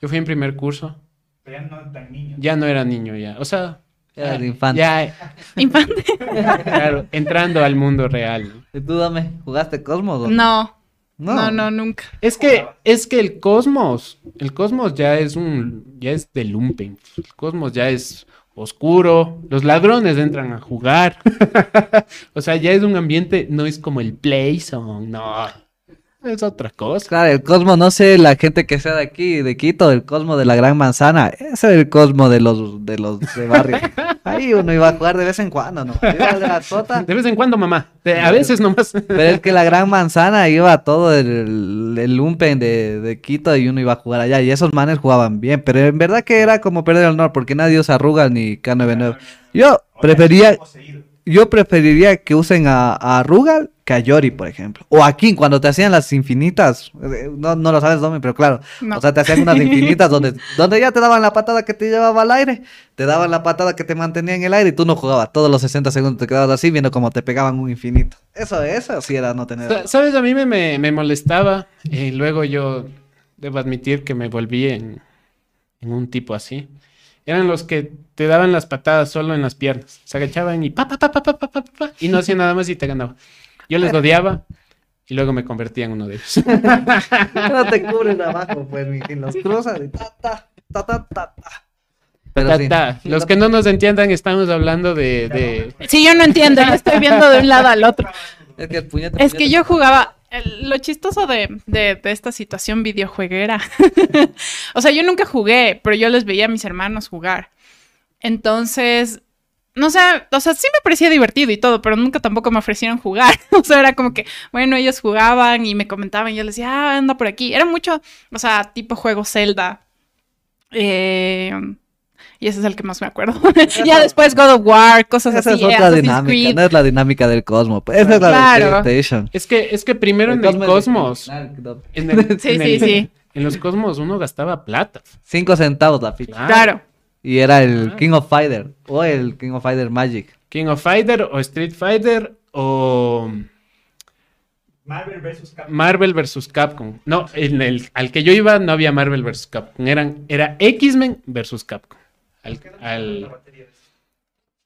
Yo fui en primer curso.
Pero ya no tan niño.
Ya no era niño ya. O sea,
Era de infante.
ya,
Infante.
claro, entrando al mundo real. ¿no?
¿Y tú, dame, jugaste cosmos? o
No, no, no, nunca.
Es que, es que el cosmos, el cosmos ya es un, ya es de lumpen. El cosmos ya es oscuro. Los ladrones entran a jugar. o sea, ya es un ambiente, no es como el Playzone, no. Es otra cosa.
Claro, el cosmo, no sé, la gente que sea de aquí, de Quito, el cosmo de la Gran Manzana, ese es el cosmo de los de los de barrio. Ahí uno iba a jugar de vez en cuando, ¿no? Iba de la sota,
De vez en cuando, mamá. De- a veces nomás.
pero es que la Gran Manzana iba todo el, el lumpen de, de Quito y uno iba a jugar allá y esos manes jugaban bien, pero en verdad que era como perder el honor porque nadie usa Rugal ni K99. Yo prefería, yo preferiría que usen a, a Rugal Cayori, por ejemplo. O aquí, cuando te hacían las infinitas, eh, no, no lo sabes, Domi, pero claro. O sea, te hacían unas infinitas donde, donde ya te daban la patada que te llevaba al aire, te daban la patada que te mantenía en el aire y tú no jugabas. Todos los 60 segundos te quedabas así viendo cómo te pegaban un infinito. Eso, eso sí era no tener.
Sabes, a mí me, me, me molestaba y luego yo debo admitir que me volví en, un tipo así eran los que te daban las patadas solo en las piernas. Se agachaban y pa, pa, pa, pa, pa, pa, pa, y no hacían nada más y te ganaban. Yo les odiaba y luego me convertía en uno de ellos.
No te cubres abajo, pues, mi King. Los cruzas y ta, ta, ta, ta, ta, ta. Pero
Ta,
sí.
ta. Los que no nos entiendan, estamos hablando de... de...
Sí, yo no entiendo, yo estoy viendo de un lado al otro.
Es que, el puñete,
Es que yo jugaba. el- lo chistoso de, de- de esta situación videojueguera. o sea, yo nunca jugué, pero yo les veía a mis hermanos jugar. Entonces, no sé, o sea, sí me parecía divertido y todo, pero nunca tampoco me ofrecieron jugar. o sea, era como que, bueno, ellos jugaban y me comentaban y yo les decía, ah, anda por aquí. Era mucho, o sea, tipo juego Zelda. Eh, y ese es el que más me acuerdo. ya después God of War, cosas
Esa
así.
es otra
Assassin's
dinámica,
Creed.
no es la dinámica del cosmos. pues, Esa es la
Claro.
de PlayStation.
Es que, es que primero en el cosmos, en, el-
Sí,
en
sí,
el-
sí.
en los cosmos uno gastaba plata.
Cinco centavos la ficha.
Claro.
Y era el
Ah.
King of Fighter. O el King of Fighter Magic.
King of Fighter o Street Fighter o
Marvel vs. Capcom.
Marvel vs. Capcom. No, en el, al que yo iba no había Marvel vs. Capcom. Eran, era X-Men vs. Capcom. Al, al,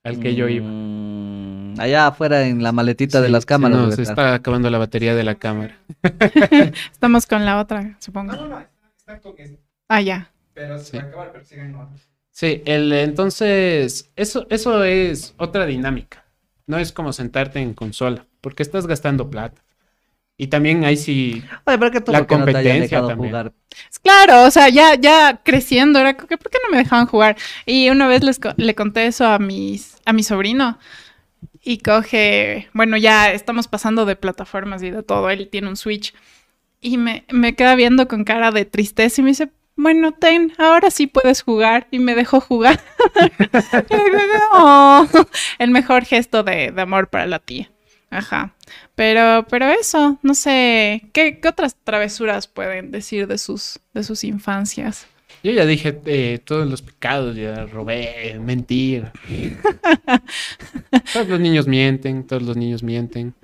al que yo iba.
Mm, allá afuera en la maletita de las
sí,
cámaras.
no, se está acabando la batería de la cámara.
Estamos con la otra, supongo.
No, no, no, está con este.
Ah, ya.
Pero se
Sí.
va a acabar, pero sigan con otros.
Sí, el, entonces, eso, eso es otra dinámica. No es como sentarte en consola, porque estás gastando plata. Y también hay sí.
Oye, pero que tú
La
¿por qué no
competencia
dejado
también.
jugar.
Es Claro, o sea, ya, ya creciendo, era como que, ¿por qué no me dejaban jugar? Y una vez les co- le conté eso a mis, a mi sobrino. Y coge, bueno, ya estamos pasando de plataformas y de todo. Él tiene un Switch. Y me, me queda viendo con cara de tristeza y me dice, bueno, ten, ahora sí puedes jugar. Y me dejó jugar. Oh, el mejor gesto de, de amor para la tía. Ajá. Pero, pero eso, no sé, ¿qué, qué otras travesuras pueden decir de sus, de sus infancias?
Yo ya dije eh, todos los pecados, ya robé, mentir. todos los niños mienten, todos los niños mienten.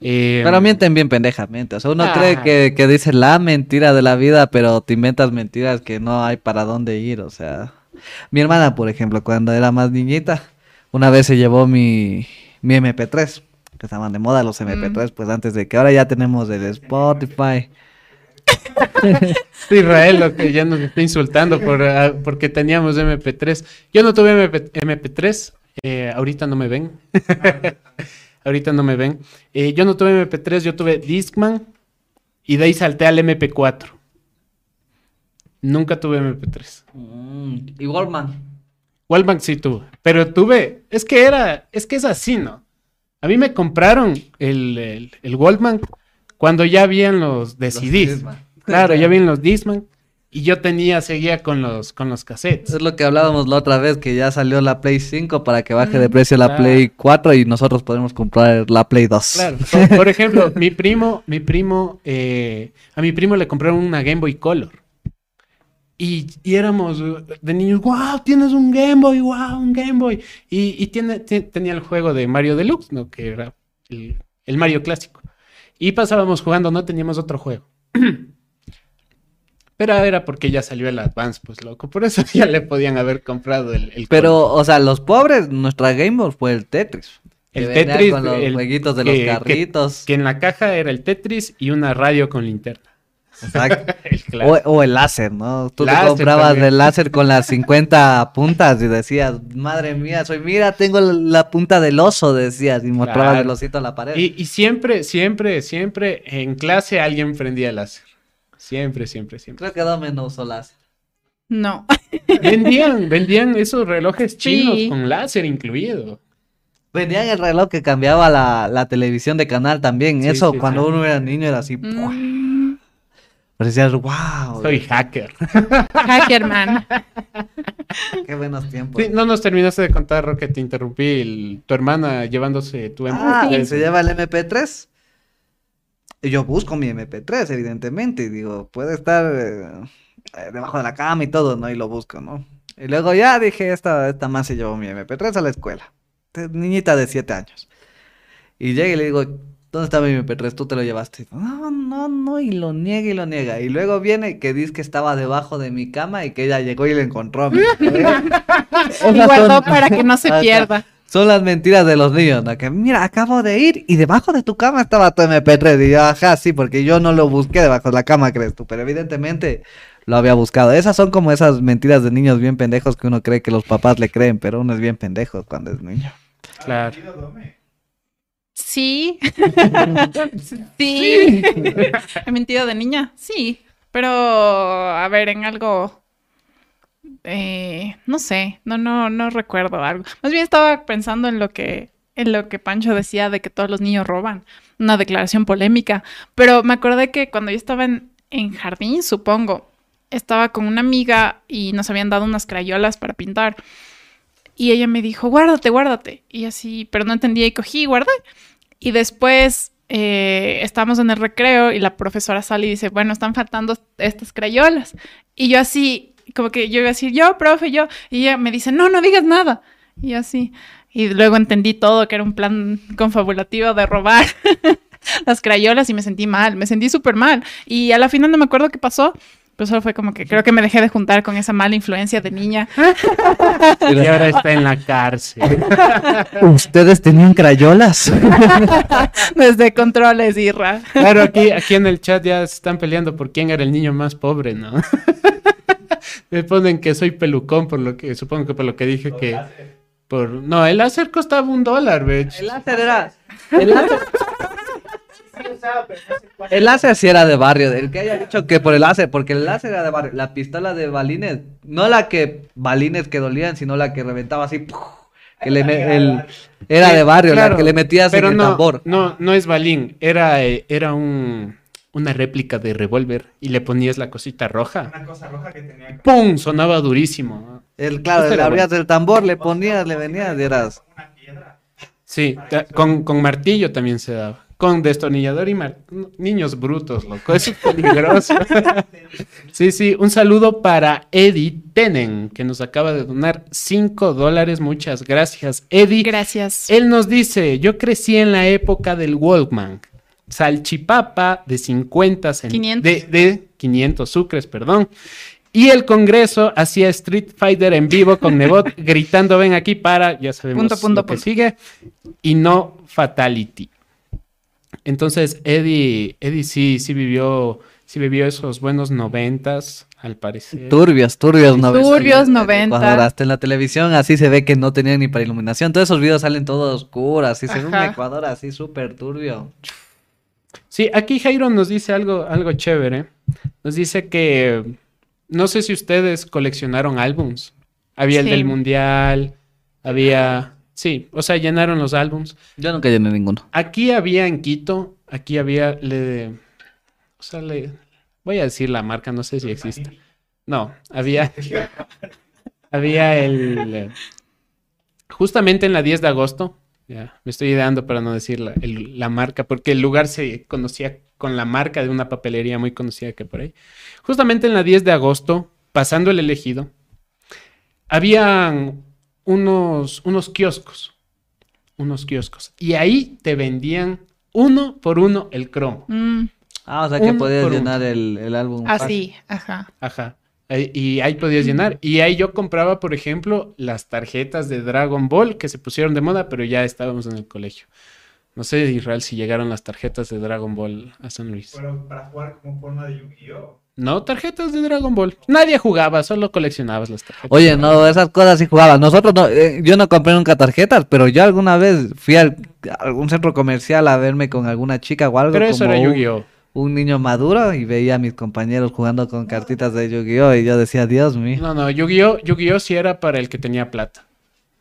Eh,
Pero mienten bien pendejamente. O sea, uno
Ah.
cree que, que dice la mentira de la vida, pero te inventas mentiras que no hay para dónde ir. O sea, mi hermana, por ejemplo, cuando era más niñita, una vez se llevó mi, mi MP3, que estaban de moda los MP3, pues antes de que ahora ya tenemos el Spotify.
Israel lo que ya nos está insultando por, ah, porque teníamos MP3. Yo no tuve MP, MP3, eh, ahorita no me ven. ahorita no me ven. Eh, yo no tuve MP3, yo tuve Discman y de ahí salté al MP4. Nunca tuve MP3.
Mm, y Wallman.
Wallbank sí tuve, pero tuve, es que era, es que es así, ¿no? A mí me compraron el, el, el Wallman cuando ya habían los de
Los
CDs.
Discman.
Claro, ya habían los Discman y yo tenía, seguía con los, con los cassettes.
Es lo que hablábamos la otra vez, que ya salió la Play 5 para que baje de
Mm,
precio la
claro.
Play 4 y nosotros podemos comprar la Play 2.
Claro, por, por ejemplo, mi primo, mi primo, eh, a mi primo le compraron una Game Boy Color. Y, y éramos de niños, wow, tienes un Game Boy, wow, un Game Boy. Y, y tiene, te- tenía el juego de Mario Deluxe, ¿no? Que era el, el Mario clásico. Y pasábamos jugando, no teníamos otro juego. Pero era porque ya salió el Advance, pues loco. Por eso ya le podían haber comprado el, el
Pero, o sea, los pobres, nuestra Game Boy fue el Tetris.
El Tetris,
Con los
el-
jueguitos de
que-
los
que-
carritos.
que en la caja era el Tetris y una radio con linterna.
Exacto.
El
O, el láser, ¿no? Tú
Láser
te comprabas
también.
el láser con las 50 puntas y decías, madre mía, soy, mira, tengo la punta del oso, decías, y mostrabas
Claro.
el osito en la pared.
Y, y siempre, siempre, siempre en clase alguien prendía el láser. Siempre, siempre, siempre.
Creo que Dome no usó láser.
No.
Vendían, vendían esos relojes chinos
Sí.
con láser incluido.
Vendían el reloj que cambiaba la, la televisión de canal también.
Sí,
Eso,
sí,
cuando
sí.
uno era niño era así.
Mm,
parecías, wow,
Soy hacker.
Hackerman.
qué buenos tiempos.
Sí, no nos terminaste de contar, Roque, te interrumpí. el- tu hermana llevándose tu
Ah,
MP3.
se lleva el MP3. Y yo busco mi MP3, evidentemente, y digo, puede estar eh, debajo de la cama y todo, ¿no? Y lo busco, ¿no? Y luego ya dije, esta, esta más se llevó mi MP3 a la escuela. Niñita de 7 años. Y llega y le digo, ¿dónde está mi MP3? Tú te lo llevaste. No, no, no, y lo niega y lo niega. Y luego viene que dice que estaba debajo de mi cama y que ella llegó y lo encontró.
Y
Esas
guardó
son-
para que no se pierda.
Son las mentiras de los niños, ¿no? Que mira, acabo de ir y debajo de tu cama estaba tu MP3. Y yo, ajá, sí, porque yo no lo busqué debajo de la cama, crees tú. Pero evidentemente lo había buscado. Esas son como esas mentiras de niños bien pendejos que uno cree que los papás le creen, pero uno es bien pendejo cuando es niño.
Claro.
¿Has mentido, Dome?
Sí. sí. ¿He mentido de niña? Sí. Pero, a ver, en algo. eh, no sé, no, no, no recuerdo algo. Más bien estaba pensando en lo que, en lo que Pancho decía de que todos los niños roban. Una declaración polémica. Pero me acordé que cuando yo estaba en, en jardín, supongo, estaba con una amiga y nos habían dado unas crayolas para pintar. Y ella me dijo, guárdate, guárdate. Y así, pero no entendía y cogí y guardé. Y después eh, estábamos en el recreo y la profesora sale y dice, bueno, están faltando estas crayolas. Y yo así, como que yo iba a decir, yo, profe, yo. Y ella me dice, no, no digas nada. Y yo así. Y luego entendí todo, que era un plan confabulativo de robar las crayolas y me sentí mal, me sentí súper mal. Y a la final no me acuerdo qué pasó. Pero solo fue como que creo que me dejé de juntar con esa mala influencia de niña.
Y ahora está en la cárcel.
¿Ustedes tenían crayolas?
Desde controles y ra.
Claro, aquí, aquí en el chat ya se están peleando por quién era el niño más pobre, ¿no? Me ponen que soy pelucón por lo que, supongo que por lo que dije que
láser.
por no, el láser costaba un dólar, bitch.
El láser era... El láser,
usaba, pero no sé cuál.
el láser sí era de barrio. El que haya dicho que por el láser, porque el láser era de barrio. La pistola de balines, no la que balines que dolían, sino la que reventaba así... ¡puf! Que le me- el, era de barrio, la que le metías
Pero
en el
no,
tambor.
no, no es balín, era, eh, era un, una réplica de revólver y le ponías la cosita roja.
Una cosa roja que tenía.
¡Pum! Sonaba durísimo.
El, claro, le abrías el tambor, le ponías, le venías y eras...
Una piedra.
Sí, con, con martillo también se daba. Con destornillador y mar... Niños brutos, loco. Eso es peligroso. sí, sí. Un saludo para Eddie Tenen, que nos acaba de donar 5 dólares. Muchas gracias, Eddie.
Gracias.
Él nos dice, yo crecí en la época del Walkman. Salchipapa de 50 cen-
500.
De, de 500 sucres, perdón. Y el Congreso hacía Street Fighter en vivo con Nebot gritando, ven aquí para, ya sabemos
Punto, punto,
lo que
punto.
sigue, y no Fatality. Entonces, Eddie, Eddie sí, sí vivió, sí vivió esos buenos noventas, al parecer.
Turbios, turbios, noventas.
Turbios, 90.
Cuando hasta en la televisión así se ve que no tenían ni para iluminación. Todos esos videos salen todos oscuros, así se ve un
Ajá.
Ecuador así súper turbio.
Sí, aquí Jairo nos dice algo, algo chévere. Nos dice que no sé si ustedes coleccionaron álbums. Había el del Mundial, había... Sí, o sea, llenaron los álbums.
Yo nunca llené ninguno.
Aquí había en Quito, aquí había... Le, o sea, le, voy a decir la marca, no sé si existe. No, había... había el... Justamente en la 10 de agosto, ya, me estoy ideando para no decir la, el- la marca, porque el lugar se conocía con la marca de una papelería muy conocida que por ahí. Justamente en la 10 de agosto pasando el elegido, habían unos, unos kioscos. Unos kioscos. Y ahí te vendían uno por uno el cromo.
Mm,
Ah, o sea que
Uno
podías llenar el, el álbum. fácil.
así, ajá.
Ajá. Ahí- Y ahí podías llenar. Y ahí yo compraba, por ejemplo, las tarjetas de Dragon Ball que se pusieron de moda, pero ya estábamos en el colegio. No sé, Israel, si llegaron las tarjetas de Dragon Ball a San Luis.
Pero para jugar como forma de Yu-Gi-Oh!
No, tarjetas de Dragon Ball. Nadie jugaba, solo coleccionabas las tarjetas.
Oye, no, esas cosas sí jugaba. Nosotros no, eh, yo no compré nunca tarjetas, pero yo alguna vez fui al, a algún centro comercial a verme con alguna chica o algo.
Pero eso
como
era
un-
Yu-Gi-Oh!
un niño maduro y veía a mis compañeros jugando con cartitas de Yu-Gi-Oh! y yo decía, Dios mío.
No, no, Yu-Gi-Oh! Yu-Gi-Oh! sí era para el que tenía plata.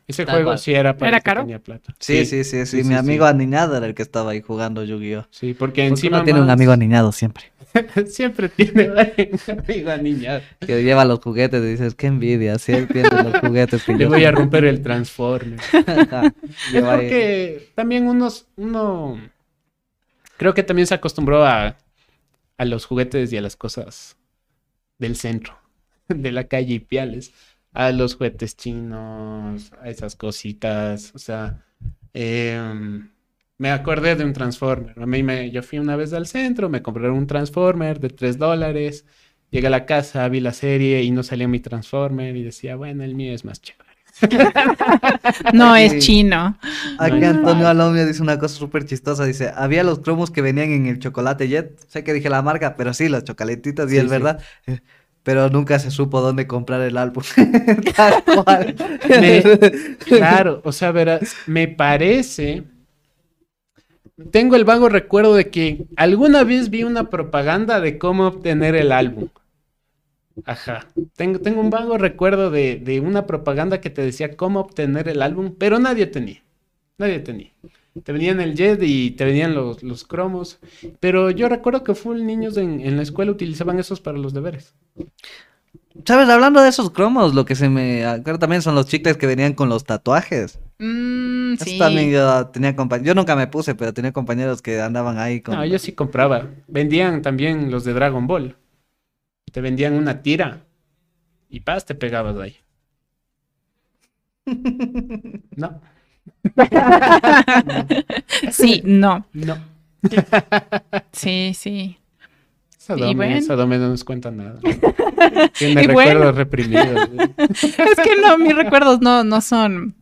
Ese
Tal
juego
cual.
sí era para
¿Era
el que
caro?
tenía plata.
Sí, sí, sí, sí, mi amigo aniñado era el que estaba ahí jugando Yu-Gi-Oh!
Sí, porque
Porque
encima
uno tiene un amigo aniñado siempre,
siempre tiene amigo aniñado.
que lleva los juguetes y dices, qué envidia, si él tiene los juguetes que
Le
yo
voy a
tengo".
romper el Transformer.
Ajá,
Es porque también unos, uno, creo que también se acostumbró a, a los juguetes y a las cosas del centro, de la calle Ipiales, a los juguetes chinos, a esas cositas, o sea, em, me acordé de un Transformer. A mí me, yo fui una vez al centro, me compraron un Transformer de 3 dólares, llegué a la casa, vi la serie y no salía mi Transformer y decía, bueno, el mío es más chévere.
No es chino.
Aquí
No
Antonio. Alomio dice una cosa súper chistosa. Dice, había los cromos que venían en el chocolate Jet. Sé que dije la marca, pero sí, los chocolatitos, y
Sí,
es
sí.
verdad. Pero nunca se supo dónde comprar el álbum. Tal cual.
Me- Claro, o sea, verás, me parece. Tengo el vago recuerdo de que alguna vez vi una propaganda de cómo obtener el álbum. Ajá. Tengo, tengo un vago recuerdo de, de una propaganda que te decía cómo obtener el álbum, pero nadie tenía. Nadie tenía. Te venían el Jet y te venían los, los cromos. Pero yo recuerdo que full niños en, en la escuela utilizaban esos para los deberes.
¿Sabes? Hablando de esos cromos, lo que se me acuerda también son los chicles que venían con los tatuajes.
Mm, Sí.
también yo tenía compañeros. Yo nunca me puse, pero tenía compañeros que andaban ahí con.
No, yo sí compraba. Vendían también los de Dragon Ball. Te vendían una tira y paz, te pegabas ahí. No,
Sí, no.
no.
Sí, sí.
Sadome,
bueno.
Sadome no nos cuenta nada. Tiene
bueno.
recuerdos reprimidos.
Es que no, mis recuerdos no, no son,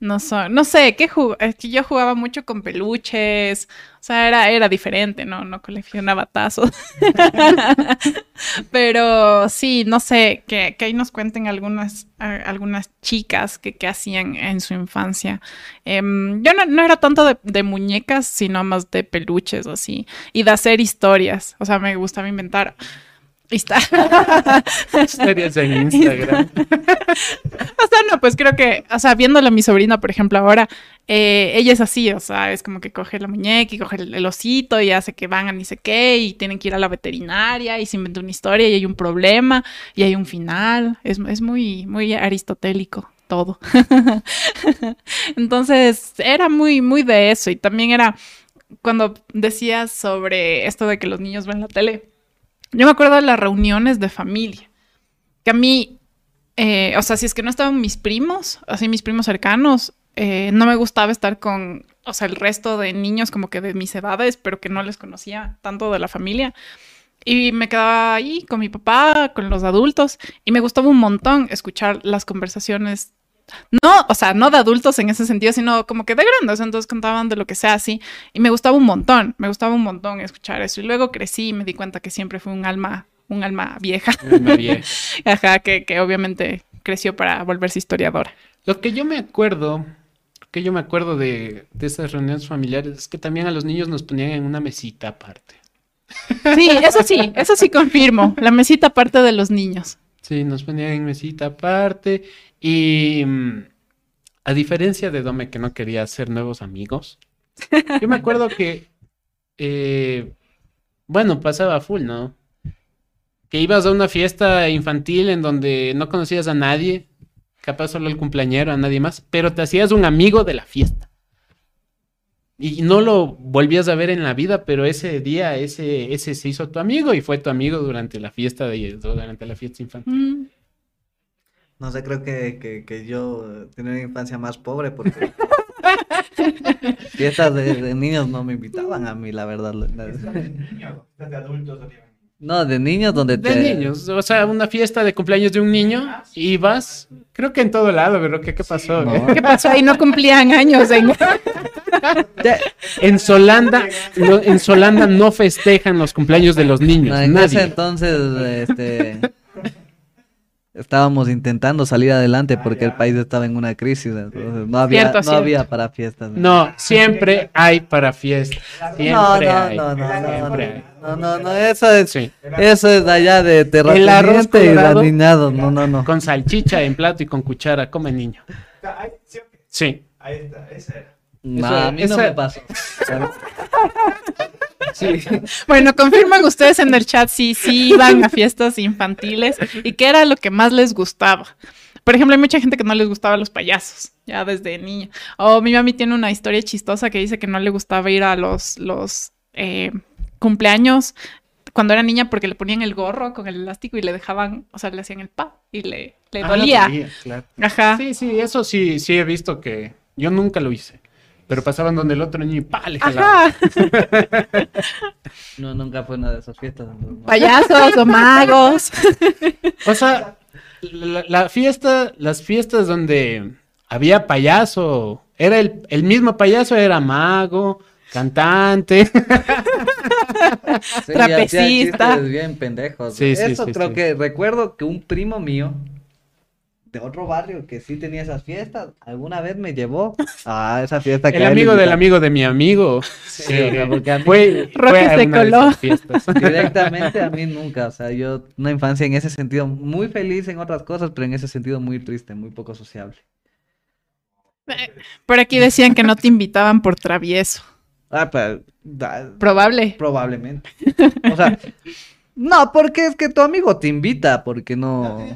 no son, no sé, ¿qué jug- Es que yo jugaba mucho con peluches, o sea, era, era diferente, ¿no? No coleccionaba tazos. Pero sí, no sé, que, que ahí nos cuenten algunas, algunas chicas que, que hacían en su infancia. Em, yo no, no era tanto de, de muñecas, sino más de peluches, así, y de hacer historias, o sea, me gustaba inventar. Hista-
Historias en Instagram.
O sea, no, pues creo que, o sea, viéndolo a mi sobrina, por ejemplo, ahora, eh, ella es así, o sea, es como que coge la muñeca y coge el, el osito y hace que van a ni sé qué y tienen que ir a la veterinaria y se inventa una historia y hay un problema y hay un final. Es, es muy, muy aristotélico todo. Entonces, era muy, muy de eso y también era cuando decías sobre esto de que los niños ven la tele. Yo me acuerdo de las reuniones de familia, que a mí eh, o sea, si es que no estaban mis primos, así mis primos cercanos, eh, no me gustaba estar con, o sea, el resto de niños como que de mis edades, pero que no les conocía tanto de la familia. Y me quedaba ahí con mi papá, con los adultos, y me gustaba un montón escuchar las conversaciones. No, o sea, no de adultos en ese sentido, sino como que de grandes, entonces contaban de lo que sea así. Y me gustaba un montón, me gustaba un montón escuchar eso. Y luego crecí y me di cuenta que siempre fue un alma, un alma vieja.
Me vieja.
Ajá, que, que obviamente creció para volverse historiadora.
Lo que yo me acuerdo, lo que yo me acuerdo de, de esas reuniones familiares es que también a los niños nos ponían en una mesita aparte.
Sí, eso sí, eso sí confirmo. La mesita aparte de los niños.
Sí, nos ponían en mesita aparte y mm, a diferencia de Dome que no quería hacer nuevos amigos, yo me acuerdo que, eh, bueno, pasaba full, ¿no? Que ibas a una fiesta infantil en donde no conocías a nadie, capaz solo el cumpleañero, a nadie más, pero te hacías un amigo de la fiesta. Y no lo volvías a ver en la vida, pero ese día, ese, ese se hizo tu amigo y fue tu amigo durante la fiesta de, durante la fiesta infantil.
Mm,
No sé, creo que, que, que yo tenía una infancia más pobre porque fiestas de, de niños no me invitaban a mí, la verdad. la-
¿Estás de de adultos? o de-
No, de niños donde
De
te...
niños, o sea, una fiesta de cumpleaños de un niño y vas, creo que en todo lado, pero ¿qué, qué pasó?
No.
eh?
¿Qué pasó ahí? No cumplían años en...
En Solanda, lo- en Solanda no festejan los cumpleaños de los niños,
No, en ese
nadie.
entonces, este, estábamos intentando salir adelante porque el país estaba en una crisis, entonces no había,
Cierto,
no
cierto.
había para fiestas.
No, siempre hay para fiestas. Siempre
no, no,
hay.
no, no, no,
siempre hay.
no, no, no, eso es,
Sí.
eso es de allá de terrateniente y niñado, no, no, no.
Con salchicha en plato y con cuchara, come niño.
¿sí. Ahí está, esa era.
No,
Eso-
a mí no me pasó. Sí.
Bueno, confirman ustedes en el chat si sí iban a fiestas infantiles y qué era lo que más les gustaba. Por ejemplo, hay mucha gente que no les gustaba los payasos, ya desde niña. O mi mami tiene una historia chistosa que dice que no le gustaba ir a los, los eh, cumpleaños cuando era niña porque le ponían el gorro con el elástico y le dejaban, o sea, le hacían el pa y le, le
Ah,
dolía.
dolía, claro.
Ajá.
Sí, sí, eso sí, sí he visto que yo nunca lo hice. Pero pasaban donde el otro niño y pa, le jalaban.
Ajá.
No, nunca fue una de esas fiestas. no.
Payasos o magos.
O sea, la, la fiesta, las fiestas donde había payaso, era el, el mismo payaso, era mago, cantante.
Sí,
Trapecista.
bien pendejos.
Sí, sí,
Eso
sí,
creo
sí.
que recuerdo que un primo mío de otro barrio que sí tenía esas fiestas, alguna vez me llevó a esa fiesta que
El amigo del amigo de mi amigo.
Sí,
Sí,
o sea, porque a mí
fue, fue a
se
una de
coló.
esas fiestas.
directamente a mí nunca, o sea, yo una infancia en ese sentido muy feliz en otras cosas, pero en ese sentido muy triste, muy poco sociable.
Por aquí decían que no te invitaban por travieso.
Ah, pero da-
Probable.
probablemente. O sea, no, porque es que tu amigo te invita, porque no.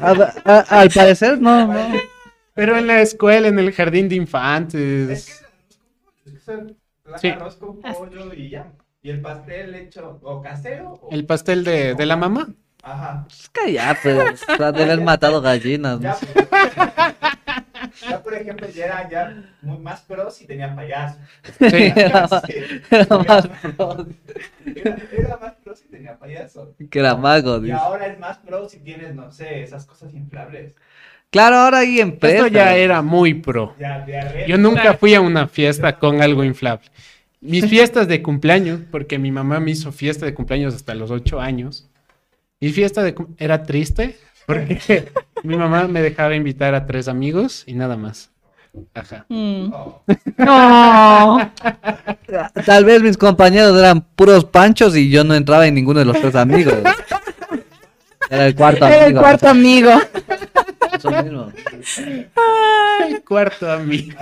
A- a- al parecer no, no.
Pero en la escuela, en el jardín de
Es
infantes.
que es el
Sí.
arroz con pollo y ya. Y el pastel hecho o casero. o-
El pastel de, de la mamá.
Ajá.
Es que ya, pues, o sea, de haber matado gallinas.
Ya, ya, por ejemplo, ya era ya muy más pro si tenía payaso.
Sí.
Era, más- era más pro
Era, era más pro si tenía payaso.
que era mago,
Y
dice.
ahora es más pro si tienes, no sé, esas cosas inflables.
Claro, ahora hay empresas.
Esto ya era muy pro.
Ya.
Yo nunca fui a una fiesta con algo inflable. Mis fiestas de cumpleaños, porque mi mamá me hizo fiesta de cumpleaños hasta los ocho años. Mi fiesta de era triste porque mi mamá me dejaba invitar a tres amigos y nada más. Ajá.
Mm.
Oh,
No.
Tal vez mis compañeros eran puros panchos y yo no entraba en ninguno de los tres amigos. Era el cuarto amigo.
Era el cuarto amigo.
Eso mismo.
El cuarto amigo.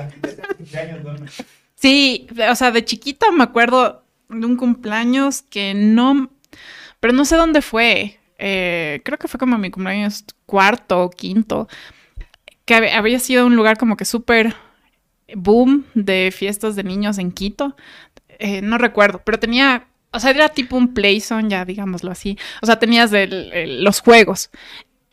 Sí, o sea, de chiquita me acuerdo de un cumpleaños que no, pero no sé dónde fue. Eh, creo que fue como mi cumpleaños cuarto o quinto, que hab- había sido un lugar como que súper boom de fiestas de niños en Quito. Eh, no recuerdo, pero tenía, o sea, era tipo un playzone, ya digámoslo así. O sea, tenías los juegos.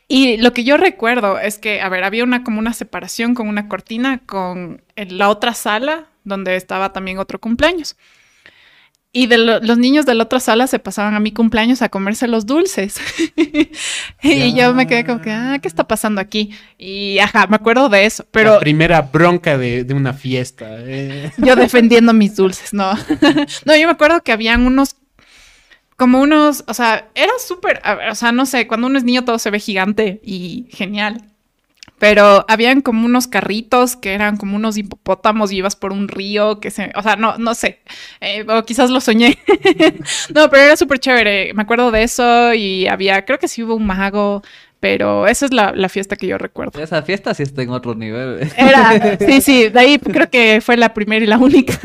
Y lo que yo recuerdo es que, a ver, había una como una separación con una cortina con la otra sala donde estaba también otro cumpleaños. Y de lo- los niños de la otra sala se pasaban a mi cumpleaños a comerse los dulces. y yo me quedé como que, ah, ¿qué está pasando aquí? Y ajá, me acuerdo de eso, pero
La primera bronca de, de una fiesta. eh.
yo defendiendo mis dulces, no. no, yo me acuerdo que habían unos, como unos, o sea, era súper, o sea, no sé, cuando uno es niño todo se ve gigante y genial. Pero habían como unos carritos que eran como unos hipopótamos y ibas por un río que se, o sea, no, no sé, eh, o quizás lo soñé. no, pero era súper chévere, me acuerdo de eso y había, creo que sí hubo un mago, pero esa es la, la fiesta que yo recuerdo.
Esa fiesta sí está en otro nivel.
Era, sí, sí, de ahí creo que fue la primera y la única.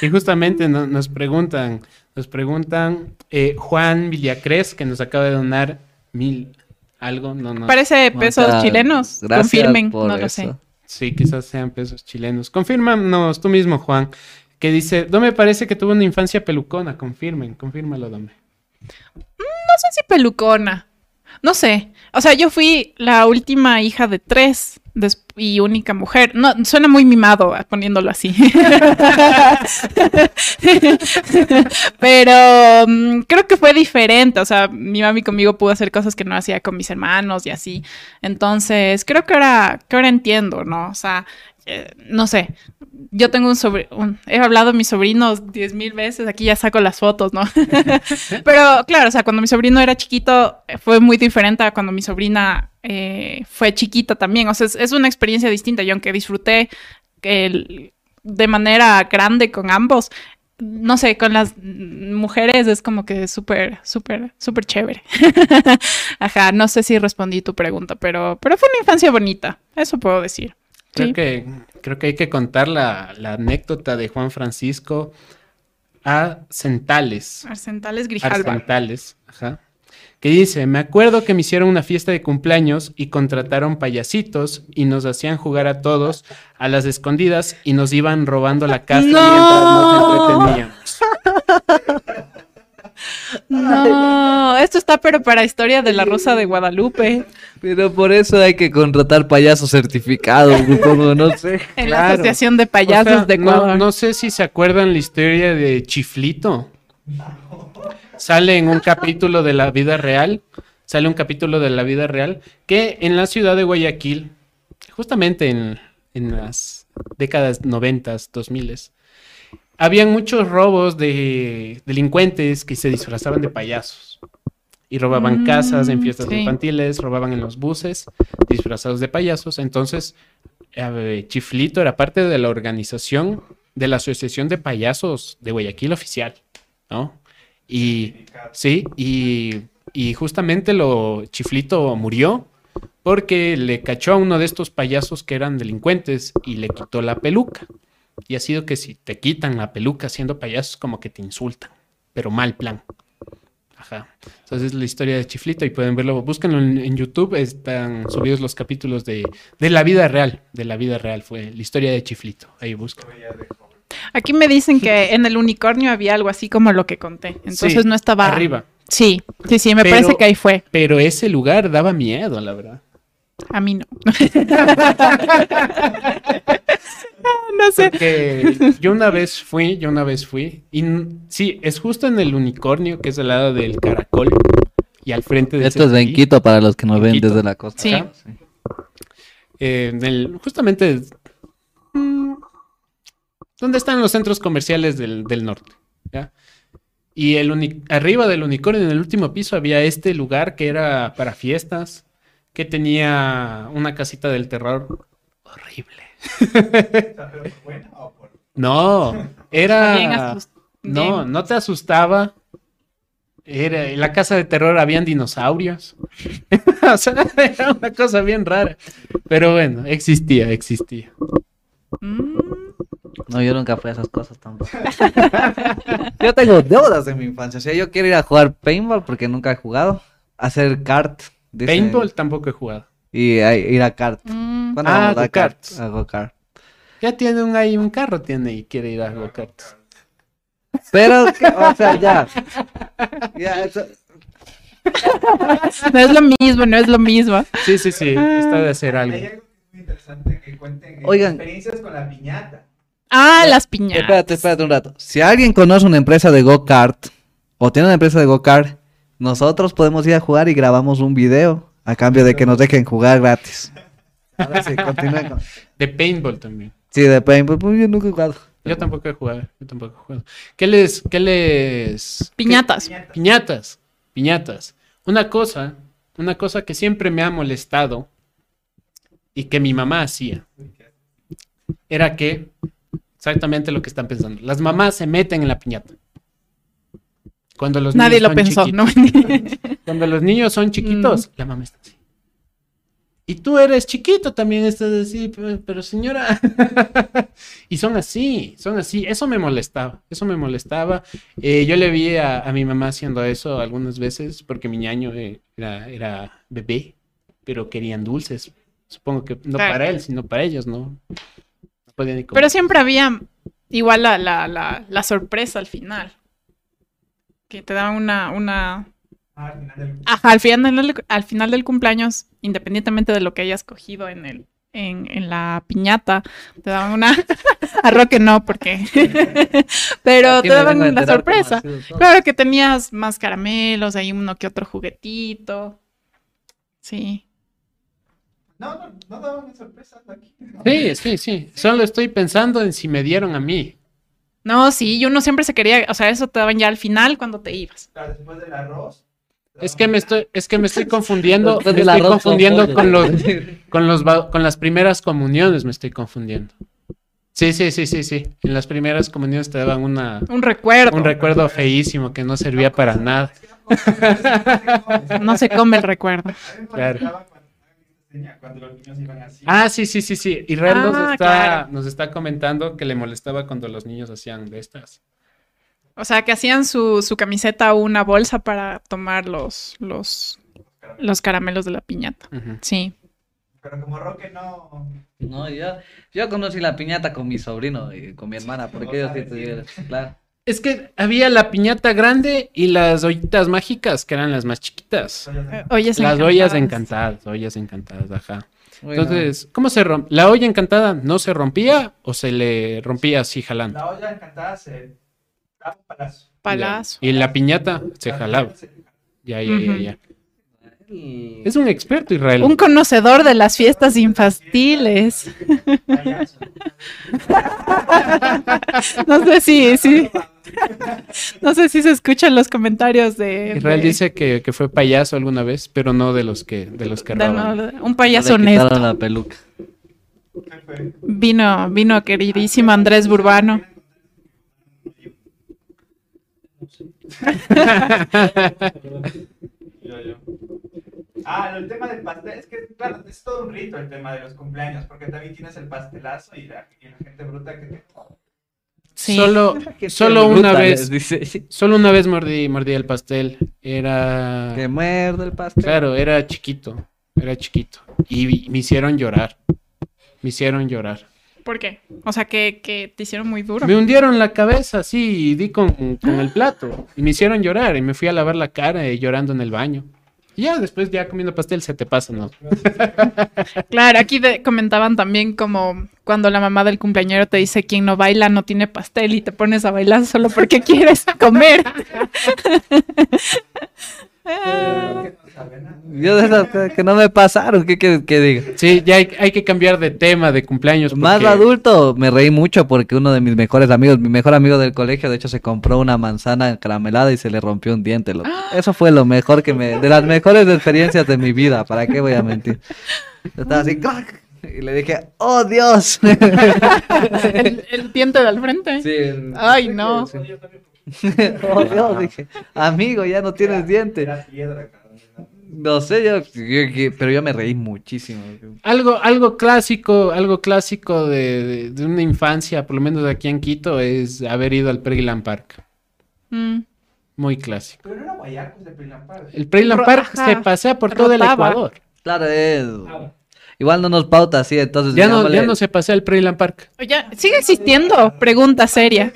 Y justamente no- nos preguntan, nos preguntan eh, Juan Villacres, que nos acaba de donar mil algo, no, no.
Parece pesos
Muchas
chilenos.
gracias
Confirmen,
por
no lo sé.
Sí, quizás sean pesos chilenos. Confírmanos tú mismo, Juan, que dice, no me parece que tuvo una infancia pelucona. Confirmen, confírmalo, dame.
No sé si pelucona. No sé. O sea, yo fui la última hija de tres y única mujer. No, suena muy mimado ah, poniéndolo así. Pero mm, creo que fue diferente. O sea, mi mami conmigo pudo hacer cosas que no hacía con mis hermanos y así. Entonces, creo que ahora, que ahora entiendo, ¿no? O sea, eh, no sé. Yo tengo un sobrino, he hablado de mis sobrinos diez mil veces, aquí ya saco las fotos, ¿no? Pero claro, o sea, cuando mi sobrino era chiquito eh, fue muy diferente a cuando mi sobrina eh, fue chiquita también. O sea, es, una experiencia distinta y aunque disfruté el- de manera grande con ambos, no sé, con las mujeres es como que súper, súper, súper chévere. Ajá, no sé si respondí tu pregunta, pero, pero fue una infancia bonita, eso puedo decir.
Creo,
Sí.
que, creo que hay que contar la, la anécdota de Juan Francisco a Centales.
Arcentales Grijalba.
Arcentales, ajá. Que dice, me acuerdo que me hicieron una fiesta de cumpleaños y contrataron payasitos y nos hacían jugar a todos a las escondidas y nos iban robando la casa
¡No!
mientras nos entreteníamos.
No, esto está pero para historia de la Rosa de Guadalupe,
Pero por eso hay que contratar payasos certificados, supongo, no sé.
en la. Asociación de
O
Payasos
sea,
de
no,
Ecuador.
no sé si se acuerdan la historia de Chiflito. Sale en un capítulo de la vida real. Sale un capítulo de la vida real que en la ciudad de Guayaquil, justamente en, en las décadas noventas, dos miles, habían muchos robos de delincuentes que se disfrazaban de payasos. Y robaban
Mm,
casas en fiestas
sí.
infantiles, robaban en los buses, disfrazados de payasos. Entonces, eh, Chiflito era parte de la organización de la Asociación de Payasos de Guayaquil Oficial, ¿no? Y sí, y, y justamente lo Chiflito murió porque le cachó a uno de estos payasos que eran delincuentes y le quitó la peluca. Y ha sido que si te quitan la peluca siendo payasos, como que te insultan, pero mal plan. Ajá. Entonces es la historia de Chiflito y pueden verlo, búsquenlo en, en YouTube, están subidos los capítulos de, de la vida real, de la vida real, fue la historia de Chiflito, ahí buscan.
Aquí me dicen que en el unicornio había algo así como lo que conté. Entonces
Sí,
no estaba.
Arriba.
Sí, sí, sí, me
Pero-
parece que ahí fue.
Pero ese lugar daba miedo, la verdad.
A mí no. no sé.
Porque yo una vez fui, yo una vez fui, y sí, es justo en el unicornio, que es al lado del caracol, y al frente de
Esto es en Quito para los que nos
En
ven
Quito.
desde la costa.
Sí.
Eh, en el- justamente mm, donde están los centros comerciales del, del norte. ¿ya? Y el uni- arriba del unicornio, en el último piso, había este lugar que era para fiestas, que tenía una casita del terror horrible.
¿Pero buena o por-
No, era... No, no te asustaba. Era, en la casa de terror habían dinosaurios. o sea, era una cosa bien rara. Pero bueno, existía, existía.
Mm,
No, yo nunca fui a esas cosas tampoco. yo tengo deudas de mi infancia. O sea, yo quiero ir a jugar paintball porque nunca he jugado. Hacer kart. Dice-
Paintball tampoco he jugado.
Y a- ir a kart.
mm.
¿Cuándo
Ah,
vamos a kart? A go-kart.
Ya tiene un, ahí un carro, tiene y quiere ir a go-karts.
Pero, ¿qué? o sea, ya. Ya, eso-
No es lo mismo, no es lo mismo.
Sí, sí, sí, está de hacer algo.
Hay algo muy interesante que cuenten eh,
Oigan.
experiencias con la piñata.
Ah, las piñatas.
Espérate, espérate un rato. Si alguien conoce una empresa de go-kart o tiene una empresa de go-kart, nosotros podemos ir a jugar y grabamos un video a cambio de que nos dejen jugar gratis. Ahora sí, continúen con-
De paintball también.
Sí, de paintball, pues yo nunca he jugado.
Yo tampoco he jugado, yo tampoco he jugado. ¿Qué les, qué les...
Piñatas.
Piñata.
Piñatas, piñatas. Una cosa, una cosa que siempre me ha molestado y que mi mamá hacía, era que, exactamente lo que están pensando, las mamás se meten en la piñata. Cuando los
Nadie
niños
lo pensó,
chiquitos.
¿no?
Cuando los niños son chiquitos, la mamá está así. Y tú eres chiquito también, estás así, pero, pero señora. y son así, son así. Eso me molestaba, eso me molestaba. Eh, yo le vi a, a mi mamá haciendo eso algunas veces porque mi ñaño eh, era, era bebé, pero querían dulces. Supongo que no
Claro.
para él, sino para ellos, ¿no? No podían ni comer.
Pero siempre había igual la, la, la, la sorpresa al final. Que te daban una, una,
Ah, al final del...
Ajá, al final, del, al final del cumpleaños, independientemente de lo que hayas cogido en el en, en la piñata, te daban una... A Roque no, porque... Pero te daban
cómo
sorpresa. Claro que tenías más caramelos, hay uno que otro juguetito. Sí.
No, no, no daban sorpresas aquí.
Sí, sí, sí. Solo estoy pensando en si me dieron a mí.
No, sí, y uno siempre se quería, o sea, eso te daban ya al final cuando te ibas.
Claro, después del arroz.
Es que me estoy, es que me estoy confundiendo, me estoy confundiendo con los, con los con las primeras comuniones, me estoy confundiendo. Sí, sí, sí, sí, sí. En las primeras comuniones te daban una,
Un recuerdo.
un recuerdo feísimo que no servía para nada.
No se come el recuerdo.
Claro.
Cuando- los niños iban así.
Ah, sí, sí, sí, sí. Israel nos,
Ah,
está,
claro.
nos está comentando que le molestaba cuando los niños hacían de estas.
O sea, que hacían su, su camiseta una bolsa para tomar los, los, los caramelos de la piñata. Sí.
Pero como Roque no.
No, yo, yo conocí la piñata con mi sobrino y con mi hermana, porque ellos sí
sabes, sí.
tuvieron, claro.
Es que había la piñata grande y las ollitas mágicas, que eran las más chiquitas.
Eh, Ollas
Las ollas
encantadas.
encantadas, ollas encantadas, ajá.
Bueno,
Entonces, ¿cómo se rompe? ¿La olla encantada no se rompía o se le rompía así jalando?
La olla encantada se. daba palazo.
Palazo.
Y la piñata se
La
jalaba.
piñata se-
Ya, ya, ya, ya. Es un experto, Israel.
Un conocedor de las fiestas infantiles.
Payaso.
No sé si, sí, no sé si se escuchan los comentarios de,
Israel
de-
dice que, que fue payaso alguna vez, pero no de los que, de los que
de- no, un payaso
le
honesto.
la peluca.
Vino, vino queridísimo Andrés Burbano.
Yo, yo. Ah, el tema del pastel, es que, claro, es todo un rito el tema de los cumpleaños, porque también tienes el pastelazo y la, y la gente bruta que te...
Sí.
Solo, solo una vez,
dice.
solo una vez mordí, mordí el pastel. Era,
Que muerde el pastel.
claro, era chiquito, era chiquito. Y me hicieron llorar, me hicieron llorar.
¿Por qué? O sea, que, que te hicieron muy duro.
Me hundieron la cabeza así y di con, con el plato. Y me hicieron llorar y me fui a lavar la cara y llorando en el baño. Y ya después, ya comiendo pastel, se te pasa, ¿no?
Claro, aquí de- comentaban también como cuando la mamá del cumpleañero te dice quien no baila no tiene pastel y te pones a bailar solo porque quieres comer. Ah.
Yo de esas cosas que no me pasaron, ¿qué quieres que diga?
Sí, ya hay, hay que cambiar de tema de cumpleaños.
Más
porque-
adulto, me reí mucho porque uno de mis mejores amigos, mi mejor amigo del colegio, de hecho se compró una manzana caramelada y se le rompió un diente. loco. Eso fue lo mejor que me, de las mejores experiencias de mi vida, ¿para qué voy a mentir? Yo Estaba así, ¡crack! y le dije, ¡oh Dios!
el, el diente del frente.
Sí, el-
Ay, no.
Sí. ¡oh Dios! Dije, amigo, ya no tienes diente.
Era piedra, cabrón.
No sé, yo, yo- yo- pero yo me reí muchísimo.
Algo, algo clásico, algo clásico de, de- de una infancia, por lo menos aquí en Quito, es haber ido al Playland Park.
Mm.
Muy clásico.
Pero no era guayacos de.
El
Ro-
Park
ajá,
se pasea por todo el. Ecuador.
Claro, es... Igual no nos pauta así, entonces
Ya no, ya no se pasea el Playland Park.
Oye, ¿sigue existiendo? Pregunta seria.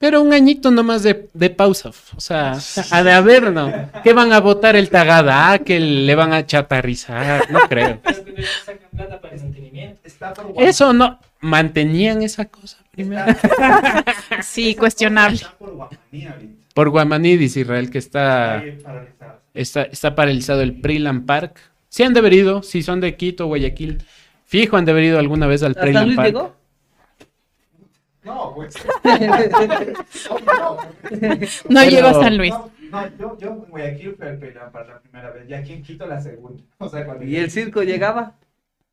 Pero un añito nomás de, de pausa. O sea, a de haber, ¿no? ¿Qué van a votar el Tagadá? ¿Que le van a chatarrizar? No creo.
Pero que no sacan plata para el mantenimiento.
Está por
Eso no. Mantenían esa cosa primero.
Sí, cuestionable.
Por Guamaní ahorita.
Por Guamaní, dice Israel, que está, está, está paralizado el Playland Park. Sí han de haber ido, si son de Quito, Guayaquil. Fijo han de haber ido alguna vez al
¿Hasta
Playland
Luis
Park.
llegó?
No, pues.
No
Pero-
llego a San Luis.
No, no, yo, yo en Guayaquil fui Prilampar la primera vez y aquí en Quito la segunda. O sea, cuando
¿Y el circo llegaba?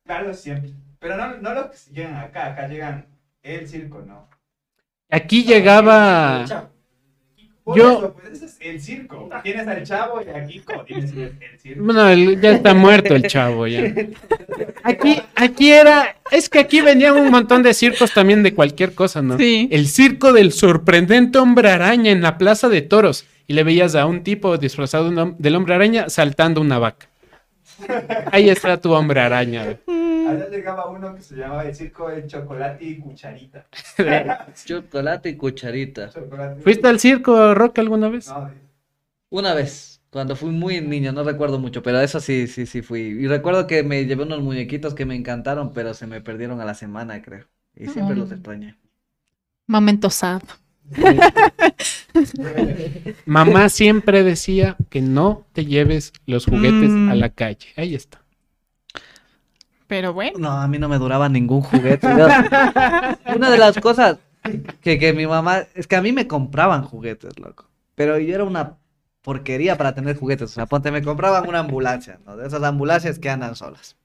Claro, siempre. Pero no, no los que llegan acá, acá llegan el circo, ¿no?
Aquí llegaba.
Por
Yo-
eso, pues ese es el circo. Tienes al chavo y aquí tienes el, el circo.
Bueno, el- ya está muerto el chavo ya. Aquí, aquí era, es que aquí venían un montón de circos también de cualquier cosa, ¿no?
Sí.
El circo del sorprendente hombre araña en la plaza de toros y le veías a un tipo disfrazado del hombre araña saltando una vaca. Ahí está tu hombre araña.
Allá llegaba uno que se llamaba el circo de chocolate y cucharita.
Chocolate y cucharita.
Chocolate.
¿Fuiste al circo, Rock, alguna vez?
No,
Una vez. Cuando fui muy niño, no recuerdo mucho, pero eso sí, sí, sí fui. Y recuerdo que me llevé unos muñequitos que me encantaron, pero se me perdieron a la semana, creo. Y siempre los
Mm.
extrañé.
Momento sad.
Mamá siempre decía que no te lleves los juguetes
Mm.
a la calle. Ahí está.
Pero bueno.
No, a mí no me duraba ningún juguete. Una de las cosas que, que mi mamá, es que a mí me compraban juguetes, loco. Pero yo era una porquería para tener juguetes. O sea, ponte, me compraban una ambulancia, ¿no? De esas ambulancias que andan solas.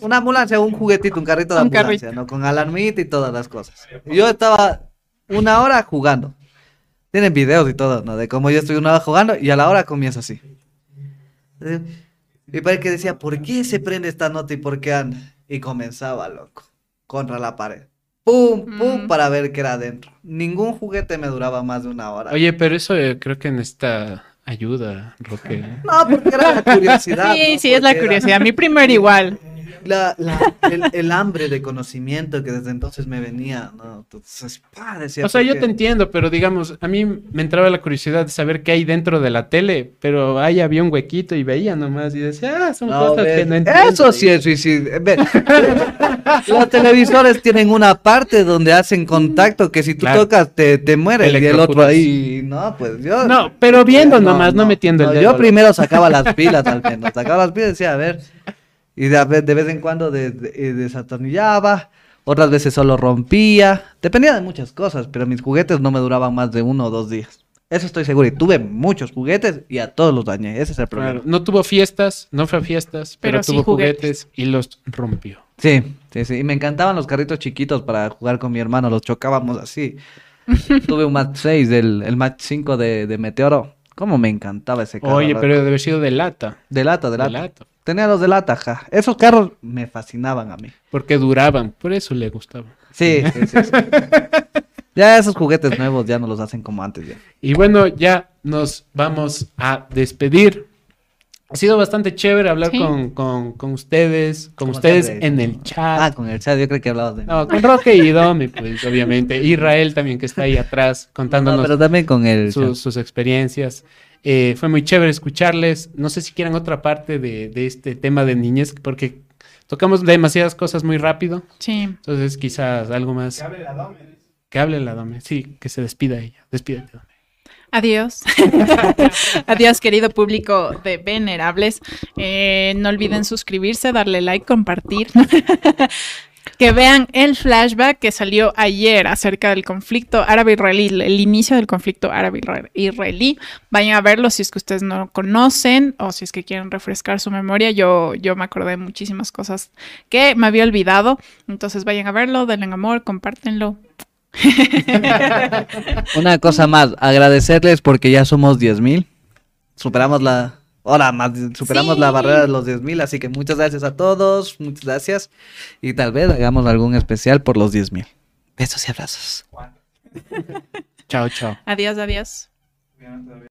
Una ambulancia, un juguetito, un carrito de
Un
ambulancia, ¿no? Con alarmita y todas las cosas. Yo estaba una hora jugando. Tienen videos y todo, ¿no? De cómo yo estoy una hora jugando y a la hora comienza así. Mi padre que decía, ¿por qué se prende esta nota y por qué anda? Y comenzaba, loco, contra la pared. Pum, pum,
Mm.
para ver qué era adentro. Ningún juguete me duraba más de una hora.
Oye, pero eso eh, creo que necesita ayuda, Roque.
No, porque era la curiosidad.
Sí,
¿no?
sí, es la
era
curiosidad. Mi primero igual.
La- la- el, el hambre de conocimiento que desde entonces me venía, ¿no? Entonces, pa, decía,
O sea,
¿por
yo
qué?
te entiendo, pero digamos, a mí me entraba la curiosidad de saber qué hay dentro de la tele, pero ahí había un huequito y veía nomás y decía, ah, son
No,
cosas que no entiendo.
Eso sí es suicidio. Los televisores tienen una parte donde hacen contacto que si tú
Claro.
tocas te, te mueres y el otro ahí. No, pues yo.
No, pero viendo nomás, no, metiendo el dedo.
Yo primero sacaba las pilas al menos. Sacaba las pilas y decía, a ver. Y de, de vez en cuando de- de- eh, desatornillaba. Otras veces solo rompía. Dependía de muchas cosas, pero mis juguetes no me duraban más de uno o dos días. Eso estoy seguro. Y tuve muchos juguetes y a todos los dañé. Ese es el problema.
Claro, no tuvo fiestas, no fue a fiestas, pero,
Pero sí
tuvo
juguetes.
juguetes y los rompió.
Sí, sí, sí. Y me encantaban los carritos chiquitos para jugar con mi hermano. Los chocábamos así. Tuve un Match 6, el, el Match 5 de, de Meteoro. ¿Cómo me encantaba ese carro?
Oye, pero debe haber sido de lata.
De lata, de
De
lata.
lata.
Tenía los de lata, ja. Esos carros me fascinaban a mí.
Porque duraban, por eso le gustaba.
Sí, sí, sí. sí. ya esos juguetes nuevos ya no los hacen como antes ya.
Y bueno, ya nos vamos a despedir. Ha sido bastante chévere hablar
Sí.
con, con- con ustedes, con
Como
ustedes
siempre.
en el chat.
Ah, con el chat, yo creo que hablabas de mí.
No, con Roque y Domi, pues obviamente. Israel también que está ahí atrás
No,
contándonos
pero también con el
sus experiencias. Eh, fue muy chévere escucharles. No sé si quieran otra parte de, de este tema de niñez, porque tocamos demasiadas cosas muy rápido.
Sí.
Entonces quizás algo más
Que hable la Dome.
que hable la Dome. Sí, que se despida ella. Despídete, Dome.
Adiós. Adiós, querido público de Venerables. Eh, no olviden suscribirse, darle like, compartir. que vean el flashback que salió ayer acerca del conflicto árabe-israelí, el inicio del conflicto árabe-israelí. Vayan a verlo si es que ustedes no lo conocen o si es que quieren refrescar su memoria. Yo, yo me acordé de muchísimas cosas que me había olvidado. Entonces vayan a verlo, denle amor, compártenlo.
Una cosa más, agradecerles porque ya somos 10 mil. Superamos la. Ahora más, superamos
Sí.
la barrera de los 10 mil, así que muchas gracias a todos, muchas gracias. Y tal vez hagamos algún especial por los 10 mil. Besos y abrazos.
Chao, chao.
Adiós, adiós.